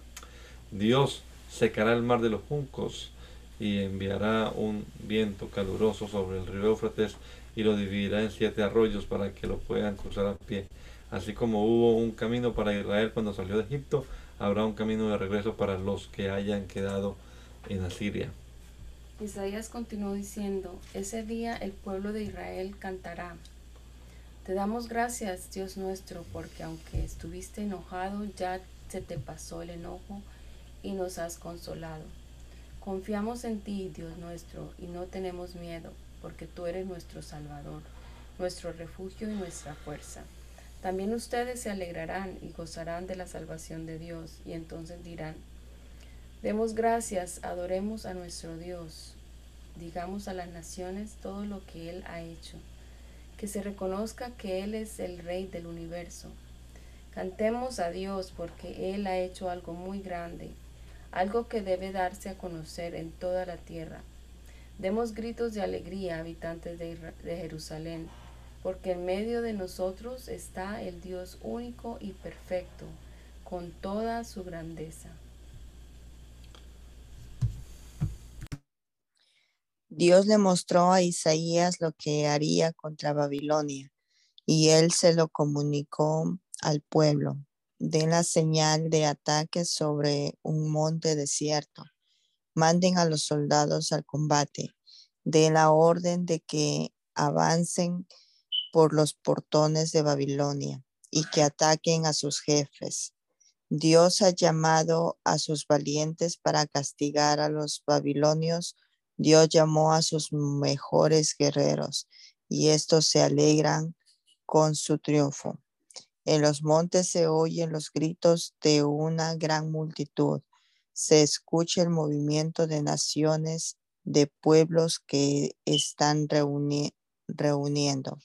S1: Dios secará el mar de los juncos y enviará un viento caluroso sobre el río Éufrates y lo dividirá en siete arroyos para que lo puedan cruzar a pie. Así como hubo un camino para Israel cuando salió de Egipto, habrá un camino de regreso para los que hayan quedado en Asiria.
S2: Isaías continuó diciendo, ese día el pueblo de Israel cantará. Te damos gracias, Dios nuestro, porque aunque estuviste enojado, ya se te pasó el enojo y nos has consolado. Confiamos en ti, Dios nuestro, y no tenemos miedo, porque tú eres nuestro Salvador, nuestro refugio y nuestra fuerza. También ustedes se alegrarán y gozarán de la salvación de Dios, y entonces dirán, demos gracias, adoremos a nuestro Dios, digamos a las naciones todo lo que Él ha hecho, que se reconozca que Él es el Rey del universo. Cantemos a Dios porque Él ha hecho algo muy grande algo que debe darse a conocer en toda la tierra. Demos gritos de alegría, habitantes de, Jerusalén, porque en medio de nosotros está el Dios único y perfecto, con toda su grandeza.
S3: Dios le mostró a Isaías lo que haría contra Babilonia, y él se lo comunicó al pueblo den la señal de ataque sobre un monte desierto. Manden a los soldados al combate. Den la orden de que avancen por los portones de Babilonia y que ataquen a sus jefes. Dios ha llamado a sus valientes para castigar a los babilonios. Dios llamó a sus mejores guerreros y estos se alegran con su triunfo. En los montes se oyen los gritos de una gran multitud. Se escucha el movimiento de naciones, de pueblos que están reuniendo.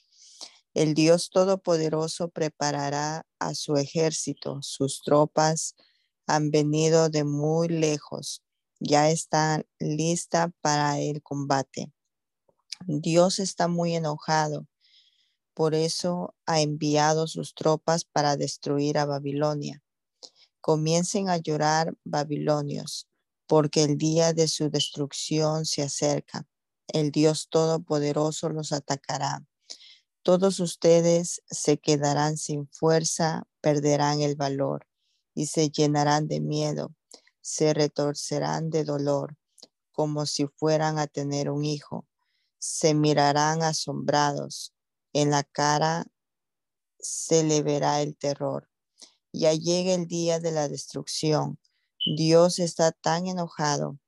S3: El Dios Todopoderoso preparará a su ejército. Sus tropas han venido de muy lejos. Ya están listas para el combate. Dios está muy enojado por eso ha enviado sus tropas para destruir a Babilonia. Comiencen a llorar babilonios, porque el día de su destrucción se acerca. El Dios Todopoderoso los atacará. Todos ustedes se quedarán sin fuerza, perderán el valor y se llenarán de miedo, se retorcerán de dolor, como si fueran a tener un hijo. Se mirarán asombrados en la cara se le verá el terror. Ya llega el día de la destrucción. Dios está tan enojado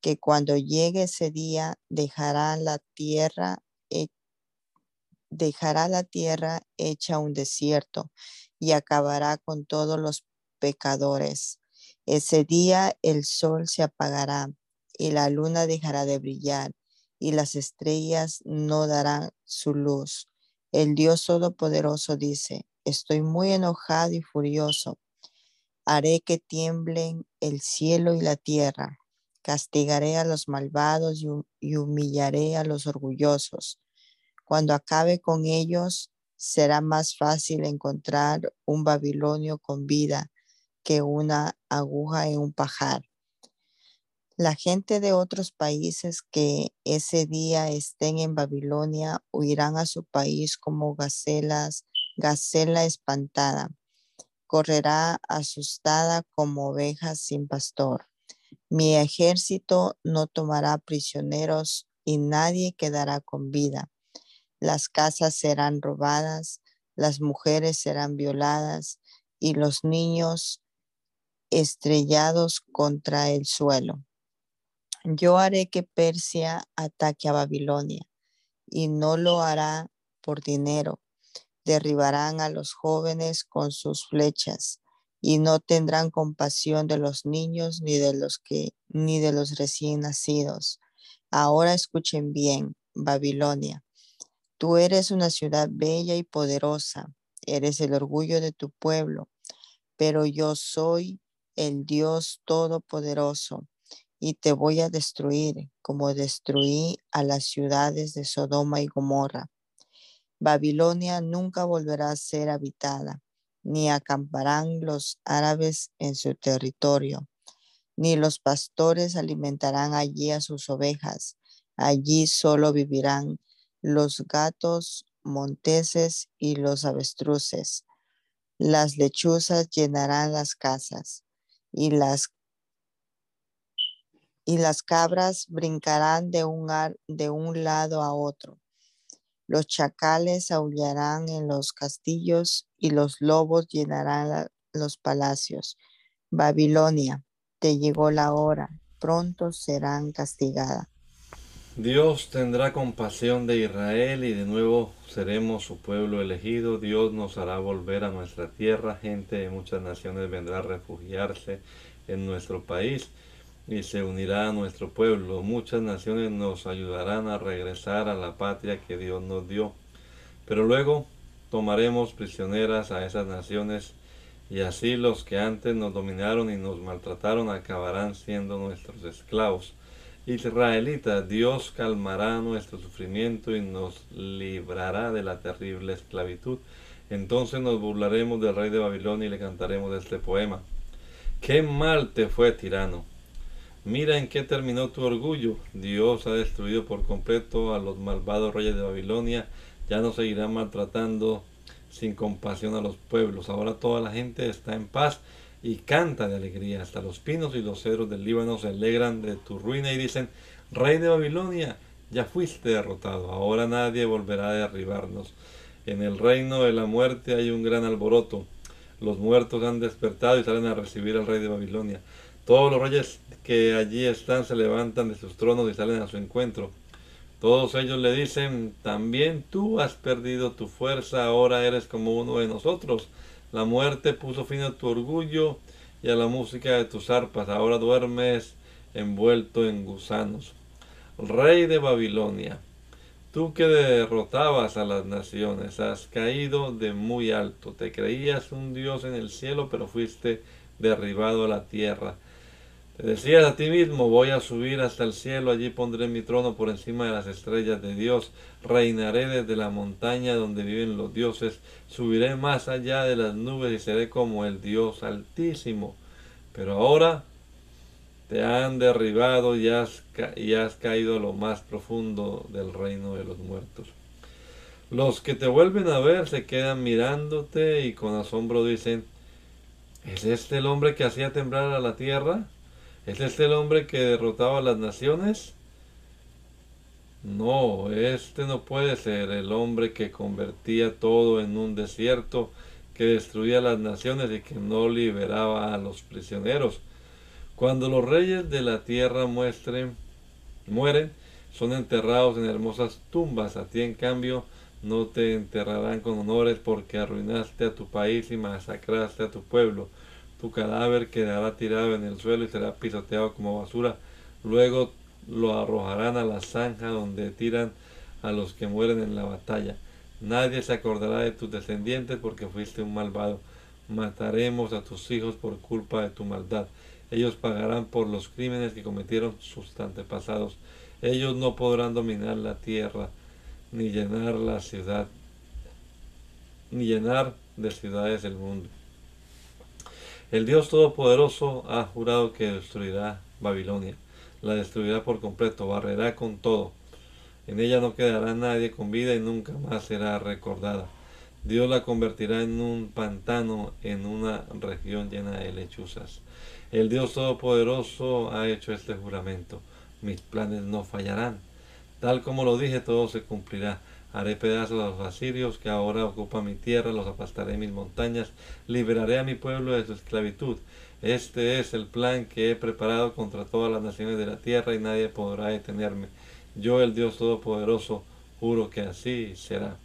S3: que cuando llegue ese día dejará la tierra dejará la tierra hecha un desierto y acabará con todos los pecadores. Ese día el sol se apagará y la luna dejará de brillar y las estrellas no darán su luz. El Dios Todopoderoso dice, estoy muy enojado y furioso. Haré que tiemblen el cielo y la tierra. Castigaré a los malvados y humillaré a los orgullosos. Cuando acabe con ellos, Será más fácil encontrar un babilonio con vida que una aguja en un pajar. La gente de otros países que ese día estén en Babilonia huirán a su país como gacelas, gacela espantada. Correrá asustada como ovejas sin pastor. Mi ejército no tomará prisioneros y nadie quedará con vida. Las casas serán robadas, las mujeres serán violadas y los niños estrellados contra el suelo. Yo haré que Persia ataque a Babilonia y no lo hará por dinero. Derribarán a los jóvenes con sus flechas y no tendrán compasión de los niños ni de los que ni de los recién nacidos. Ahora escuchen bien, Babilonia. Tú eres una ciudad bella y poderosa, eres el orgullo de tu pueblo, pero yo soy el Dios todopoderoso y te voy a destruir como destruí a las ciudades de Sodoma y Gomorra. Babilonia nunca volverá a ser habitada, ni acamparán los árabes en su territorio, ni los pastores alimentarán allí a sus ovejas. Allí solo vivirán los gatos monteses y los avestruces. Las lechuzas llenarán las casas y las y las cabras brincarán de un, de un lado a otro. Los chacales aullarán en los castillos y los lobos llenarán los palacios. Babilonia, te llegó la hora, pronto serán castigadas.
S1: Dios tendrá compasión de Israel y de nuevo seremos su pueblo elegido. Dios nos hará volver a nuestra tierra. Gente de muchas naciones vendrá a refugiarse en nuestro país y se unirá a nuestro pueblo. Muchas naciones nos ayudarán a regresar a la patria que Dios nos dio. Pero luego tomaremos prisioneras a esas naciones y así los que antes nos dominaron y nos maltrataron acabarán siendo nuestros esclavos. Israelita, Dios calmará nuestro sufrimiento y nos librará de la terrible esclavitud. Entonces nos burlaremos del rey de Babilonia y le cantaremos este poema. Qué mal te fue, tirano. Mira en qué terminó tu orgullo. Dios ha destruido por completo a los malvados reyes de Babilonia. Ya no seguirá maltratando sin compasión a los pueblos. Ahora toda la gente está en paz y canta de alegría. Hasta los pinos y los cedros del Líbano se alegran de tu ruina y dicen, Rey de Babilonia, ya fuiste derrotado. Ahora nadie volverá a derribarnos. En el reino de la muerte hay un gran alboroto. Los muertos han despertado y salen a recibir al rey de Babilonia. Todos los reyes que allí están se levantan de sus tronos y salen a su encuentro. Todos ellos le dicen, también tú has perdido tu fuerza, ahora eres como uno de nosotros. La muerte puso fin a tu orgullo y a la música de tus arpas, ahora duermes envuelto en gusanos. Rey de Babilonia, tú que derrotabas a las naciones, has caído de muy alto, te creías un dios en el cielo, pero fuiste derribado a la tierra. Decías a ti mismo, voy a subir hasta el cielo, allí pondré mi trono por encima de las estrellas de Dios, reinaré desde la montaña donde viven los dioses, subiré más allá de las nubes y seré como el Dios altísimo. Pero ahora te han derribado y has, y has caído a lo más profundo del reino de los muertos. Los que te vuelven a ver se quedan mirándote y con asombro dicen, ¿es este el hombre que hacía temblar a la tierra? ¿Es este el hombre que derrotaba a las naciones? No, este no puede ser el hombre que convertía todo en un desierto, que destruía las naciones y que no liberaba a los prisioneros. Cuando los reyes de la tierra mueren, son enterrados en hermosas tumbas. A ti, en cambio, no te enterrarán con honores porque arruinaste a tu país y masacraste a tu pueblo. Tu cadáver quedará tirado en el suelo y será pisoteado como basura. Luego lo arrojarán a la zanja donde tiran a los que mueren en la batalla. Nadie se acordará de tus descendientes porque fuiste un malvado. Mataremos a tus hijos por culpa de tu maldad. Ellos pagarán por los crímenes que cometieron sus antepasados. Ellos no podrán dominar la tierra ni llenar la ciudad ni llenar de ciudades el mundo. El Dios Todopoderoso ha jurado que destruirá Babilonia, la destruirá por completo, barrerá con todo. En ella no quedará nadie con vida y nunca más será recordada. Dios la convertirá en un pantano, en una región llena de lechuzas. El Dios Todopoderoso ha hecho este juramento. Mis planes no fallarán. Tal como lo dije, todo se cumplirá. Haré pedazos a los asirios que ahora ocupan mi tierra, los aplastaré en mis montañas, liberaré a mi pueblo de su esclavitud. Este es el plan que he preparado contra todas las naciones de la tierra y nadie podrá detenerme. Yo, el Dios Todopoderoso, juro que así será.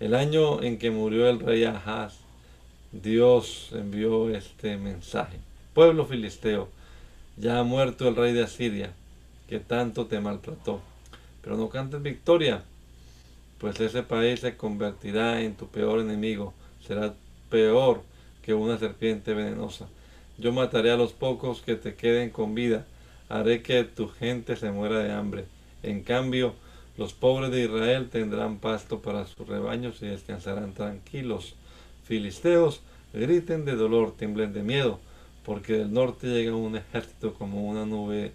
S1: El año en que murió el rey Ahaz, Dios envió este mensaje. Pueblo filisteo, ya ha muerto el rey de Asiria, que tanto te maltrató. Pero no cantes victoria, pues ese país se convertirá en tu peor enemigo, será peor que una serpiente venenosa. Yo mataré a los pocos que te queden con vida, haré que tu gente se muera de hambre. En cambio, los pobres de Israel tendrán pasto para sus rebaños y descansarán tranquilos. Filisteos, griten de dolor, tiemblen de miedo, porque del norte llega un ejército como una nube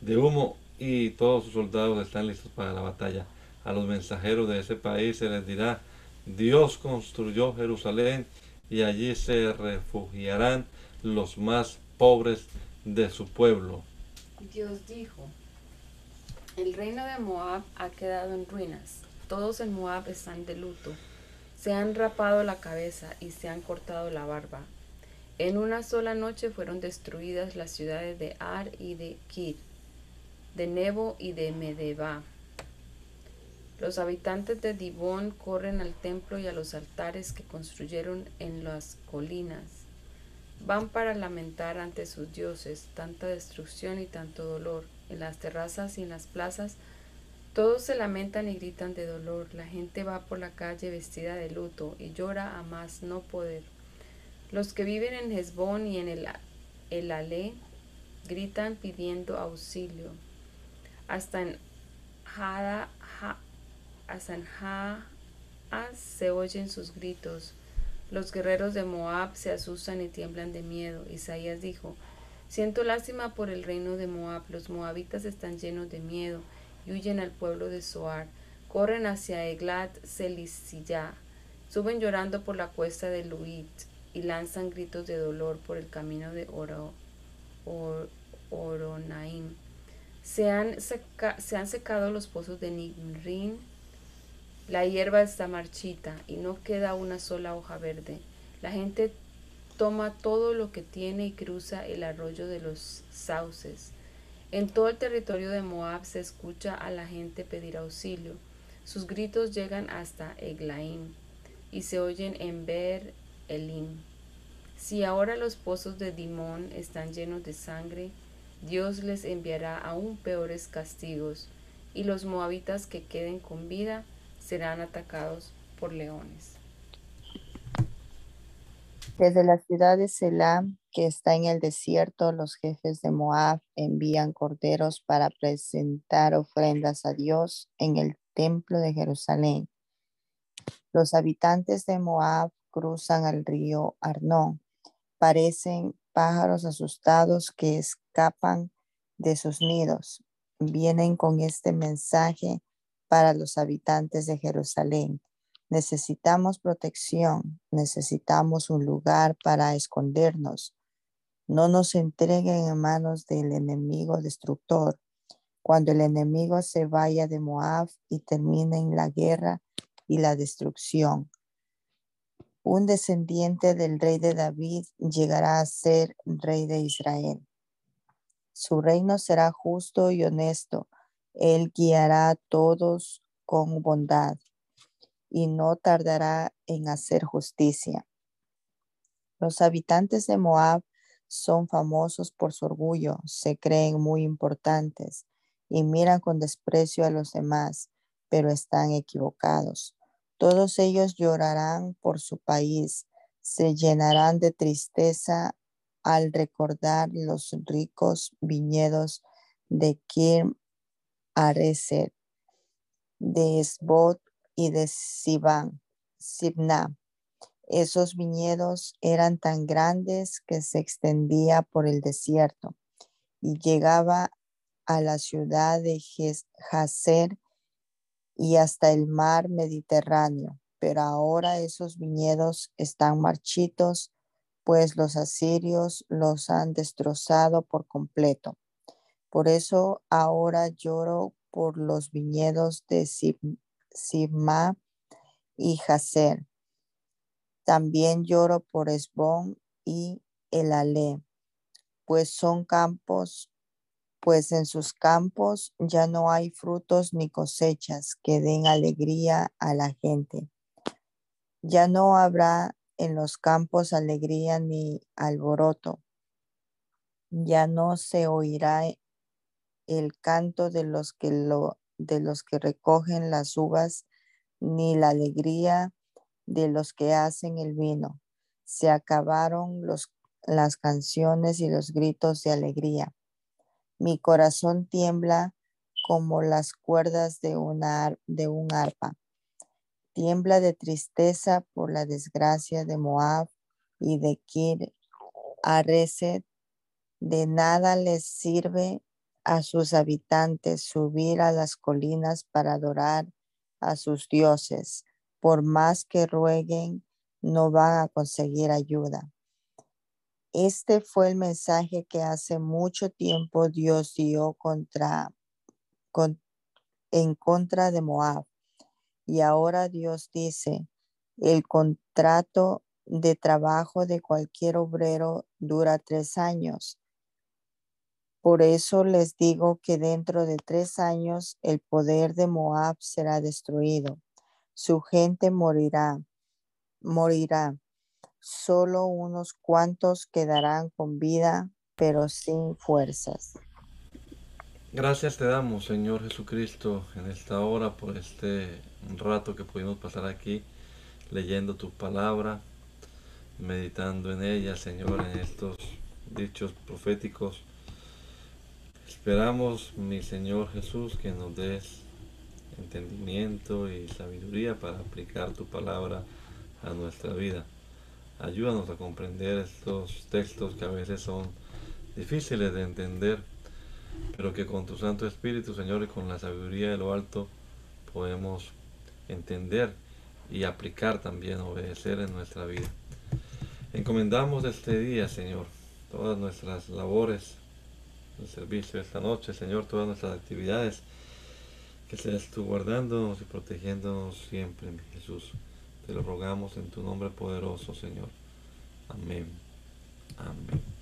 S1: de humo y todos sus soldados están listos para la batalla a los mensajeros de ese país se les dirá, Dios construyó Jerusalén y allí se refugiarán los más pobres de su pueblo.
S2: Dios dijo, el reino de Moab ha quedado en ruinas, todos en Moab están de luto, se han rapado la cabeza y se han cortado la barba. En una sola noche fueron destruidas las ciudades de Ar y de Kir, de Nebo y de Medeba los habitantes de Dibón corren al templo y a los altares que construyeron en las colinas. Van para lamentar ante sus dioses tanta destrucción y tanto dolor. En las terrazas y en las plazas todos se lamentan y gritan de dolor. La gente va por la calle vestida de luto y llora a más no poder. Los que viven en Hezbón y en el, el Ale gritan pidiendo auxilio. Hasta en Hada, a se oyen sus gritos. Los guerreros de Moab se asustan y tiemblan de miedo. Isaías dijo, Siento lástima por el reino de Moab. Los moabitas están llenos de miedo y huyen al pueblo de Soar. Corren hacia Eglat Selisiyah. Suben llorando por la cuesta de Luit y lanzan gritos de dolor por el camino de Oro, Oronaim. Se han, se han secado los pozos de Nimrin la hierba está marchita y no queda una sola hoja verde. La gente toma todo lo que tiene y cruza el arroyo de los sauces. En todo el territorio de Moab se escucha a la gente pedir auxilio. Sus gritos llegan hasta Eglaim y se oyen en Ber Elim. Si ahora los pozos de Dimón están llenos de sangre, Dios les enviará aún peores castigos, y los moabitas que queden con vida serán atacados por leones.
S3: Desde la ciudad de Selam, que está en el desierto, los jefes de Moab envían corderos para presentar ofrendas a Dios en el templo de Jerusalén. Los habitantes de Moab cruzan al río Arnón. Parecen pájaros asustados que escapan de sus nidos. Vienen con este mensaje para los habitantes de Jerusalén. Necesitamos protección, necesitamos un lugar para escondernos. No nos entreguen en manos del enemigo destructor. Cuando el enemigo se vaya de Moab y termine en la guerra y la destrucción. Un descendiente del rey de David llegará a ser rey de Israel. Su reino será justo y honesto él guiará a todos con bondad y no tardará en hacer justicia. Los habitantes de Moab son famosos por su orgullo, se creen muy importantes y miran con desprecio a los demás, pero están equivocados. Todos ellos llorarán por su país, se llenarán de tristeza al recordar los ricos viñedos de Kirm De Esbot y de Siban. Sibna. Esos viñedos eran tan grandes que se extendía por el desierto y llegaba a la ciudad de Jazer y hasta el mar Mediterráneo. Pero ahora esos viñedos están marchitos, pues los asirios los han destrozado por completo. Por eso ahora lloro por los viñedos de Sibma y Jazer. También lloro por Esbón y el Ale, pues son campos, pues en sus campos ya no hay frutos ni cosechas que den alegría a la gente. Ya no habrá en los campos alegría ni alboroto. Ya no se oirá el canto de los que lo de los que recogen las uvas ni la alegría de los que hacen el vino. Se acabaron los, las canciones y los gritos de alegría. Mi corazón tiembla como las cuerdas de, una, de un arpa. Tiembla de tristeza por la desgracia de Moab y de Kir Areset. De nada les sirve a sus habitantes subir a las colinas para adorar a sus dioses. Por más que rueguen, no van a conseguir ayuda. Este fue el mensaje que hace mucho tiempo Dios dio contra, en contra de Moab. Y ahora Dios dice, el contrato de trabajo de cualquier obrero dura tres años por eso les digo que dentro de tres años el poder de Moab será destruido. Su gente morirá, morirá. Solo unos cuantos quedarán con vida, pero sin fuerzas.
S1: Gracias te damos, Señor Jesucristo, en esta hora por este rato que pudimos pasar aquí leyendo tu palabra, meditando en ella, Señor, en estos dichos proféticos Esperamos, mi Señor Jesús, que nos des entendimiento y sabiduría para aplicar tu palabra a nuestra vida. Ayúdanos a comprender estos textos que a veces son difíciles de entender, pero que con tu Santo Espíritu, Señor, y con la sabiduría de lo alto, podemos entender y aplicar también, obedecer en nuestra vida. Encomendamos este día, Señor, todas nuestras labores el servicio esta noche, Señor, todas nuestras actividades. Que seas tú guardándonos y protegiéndonos siempre, mi Jesús. Te lo rogamos en tu nombre poderoso, Señor. Amén. Amén.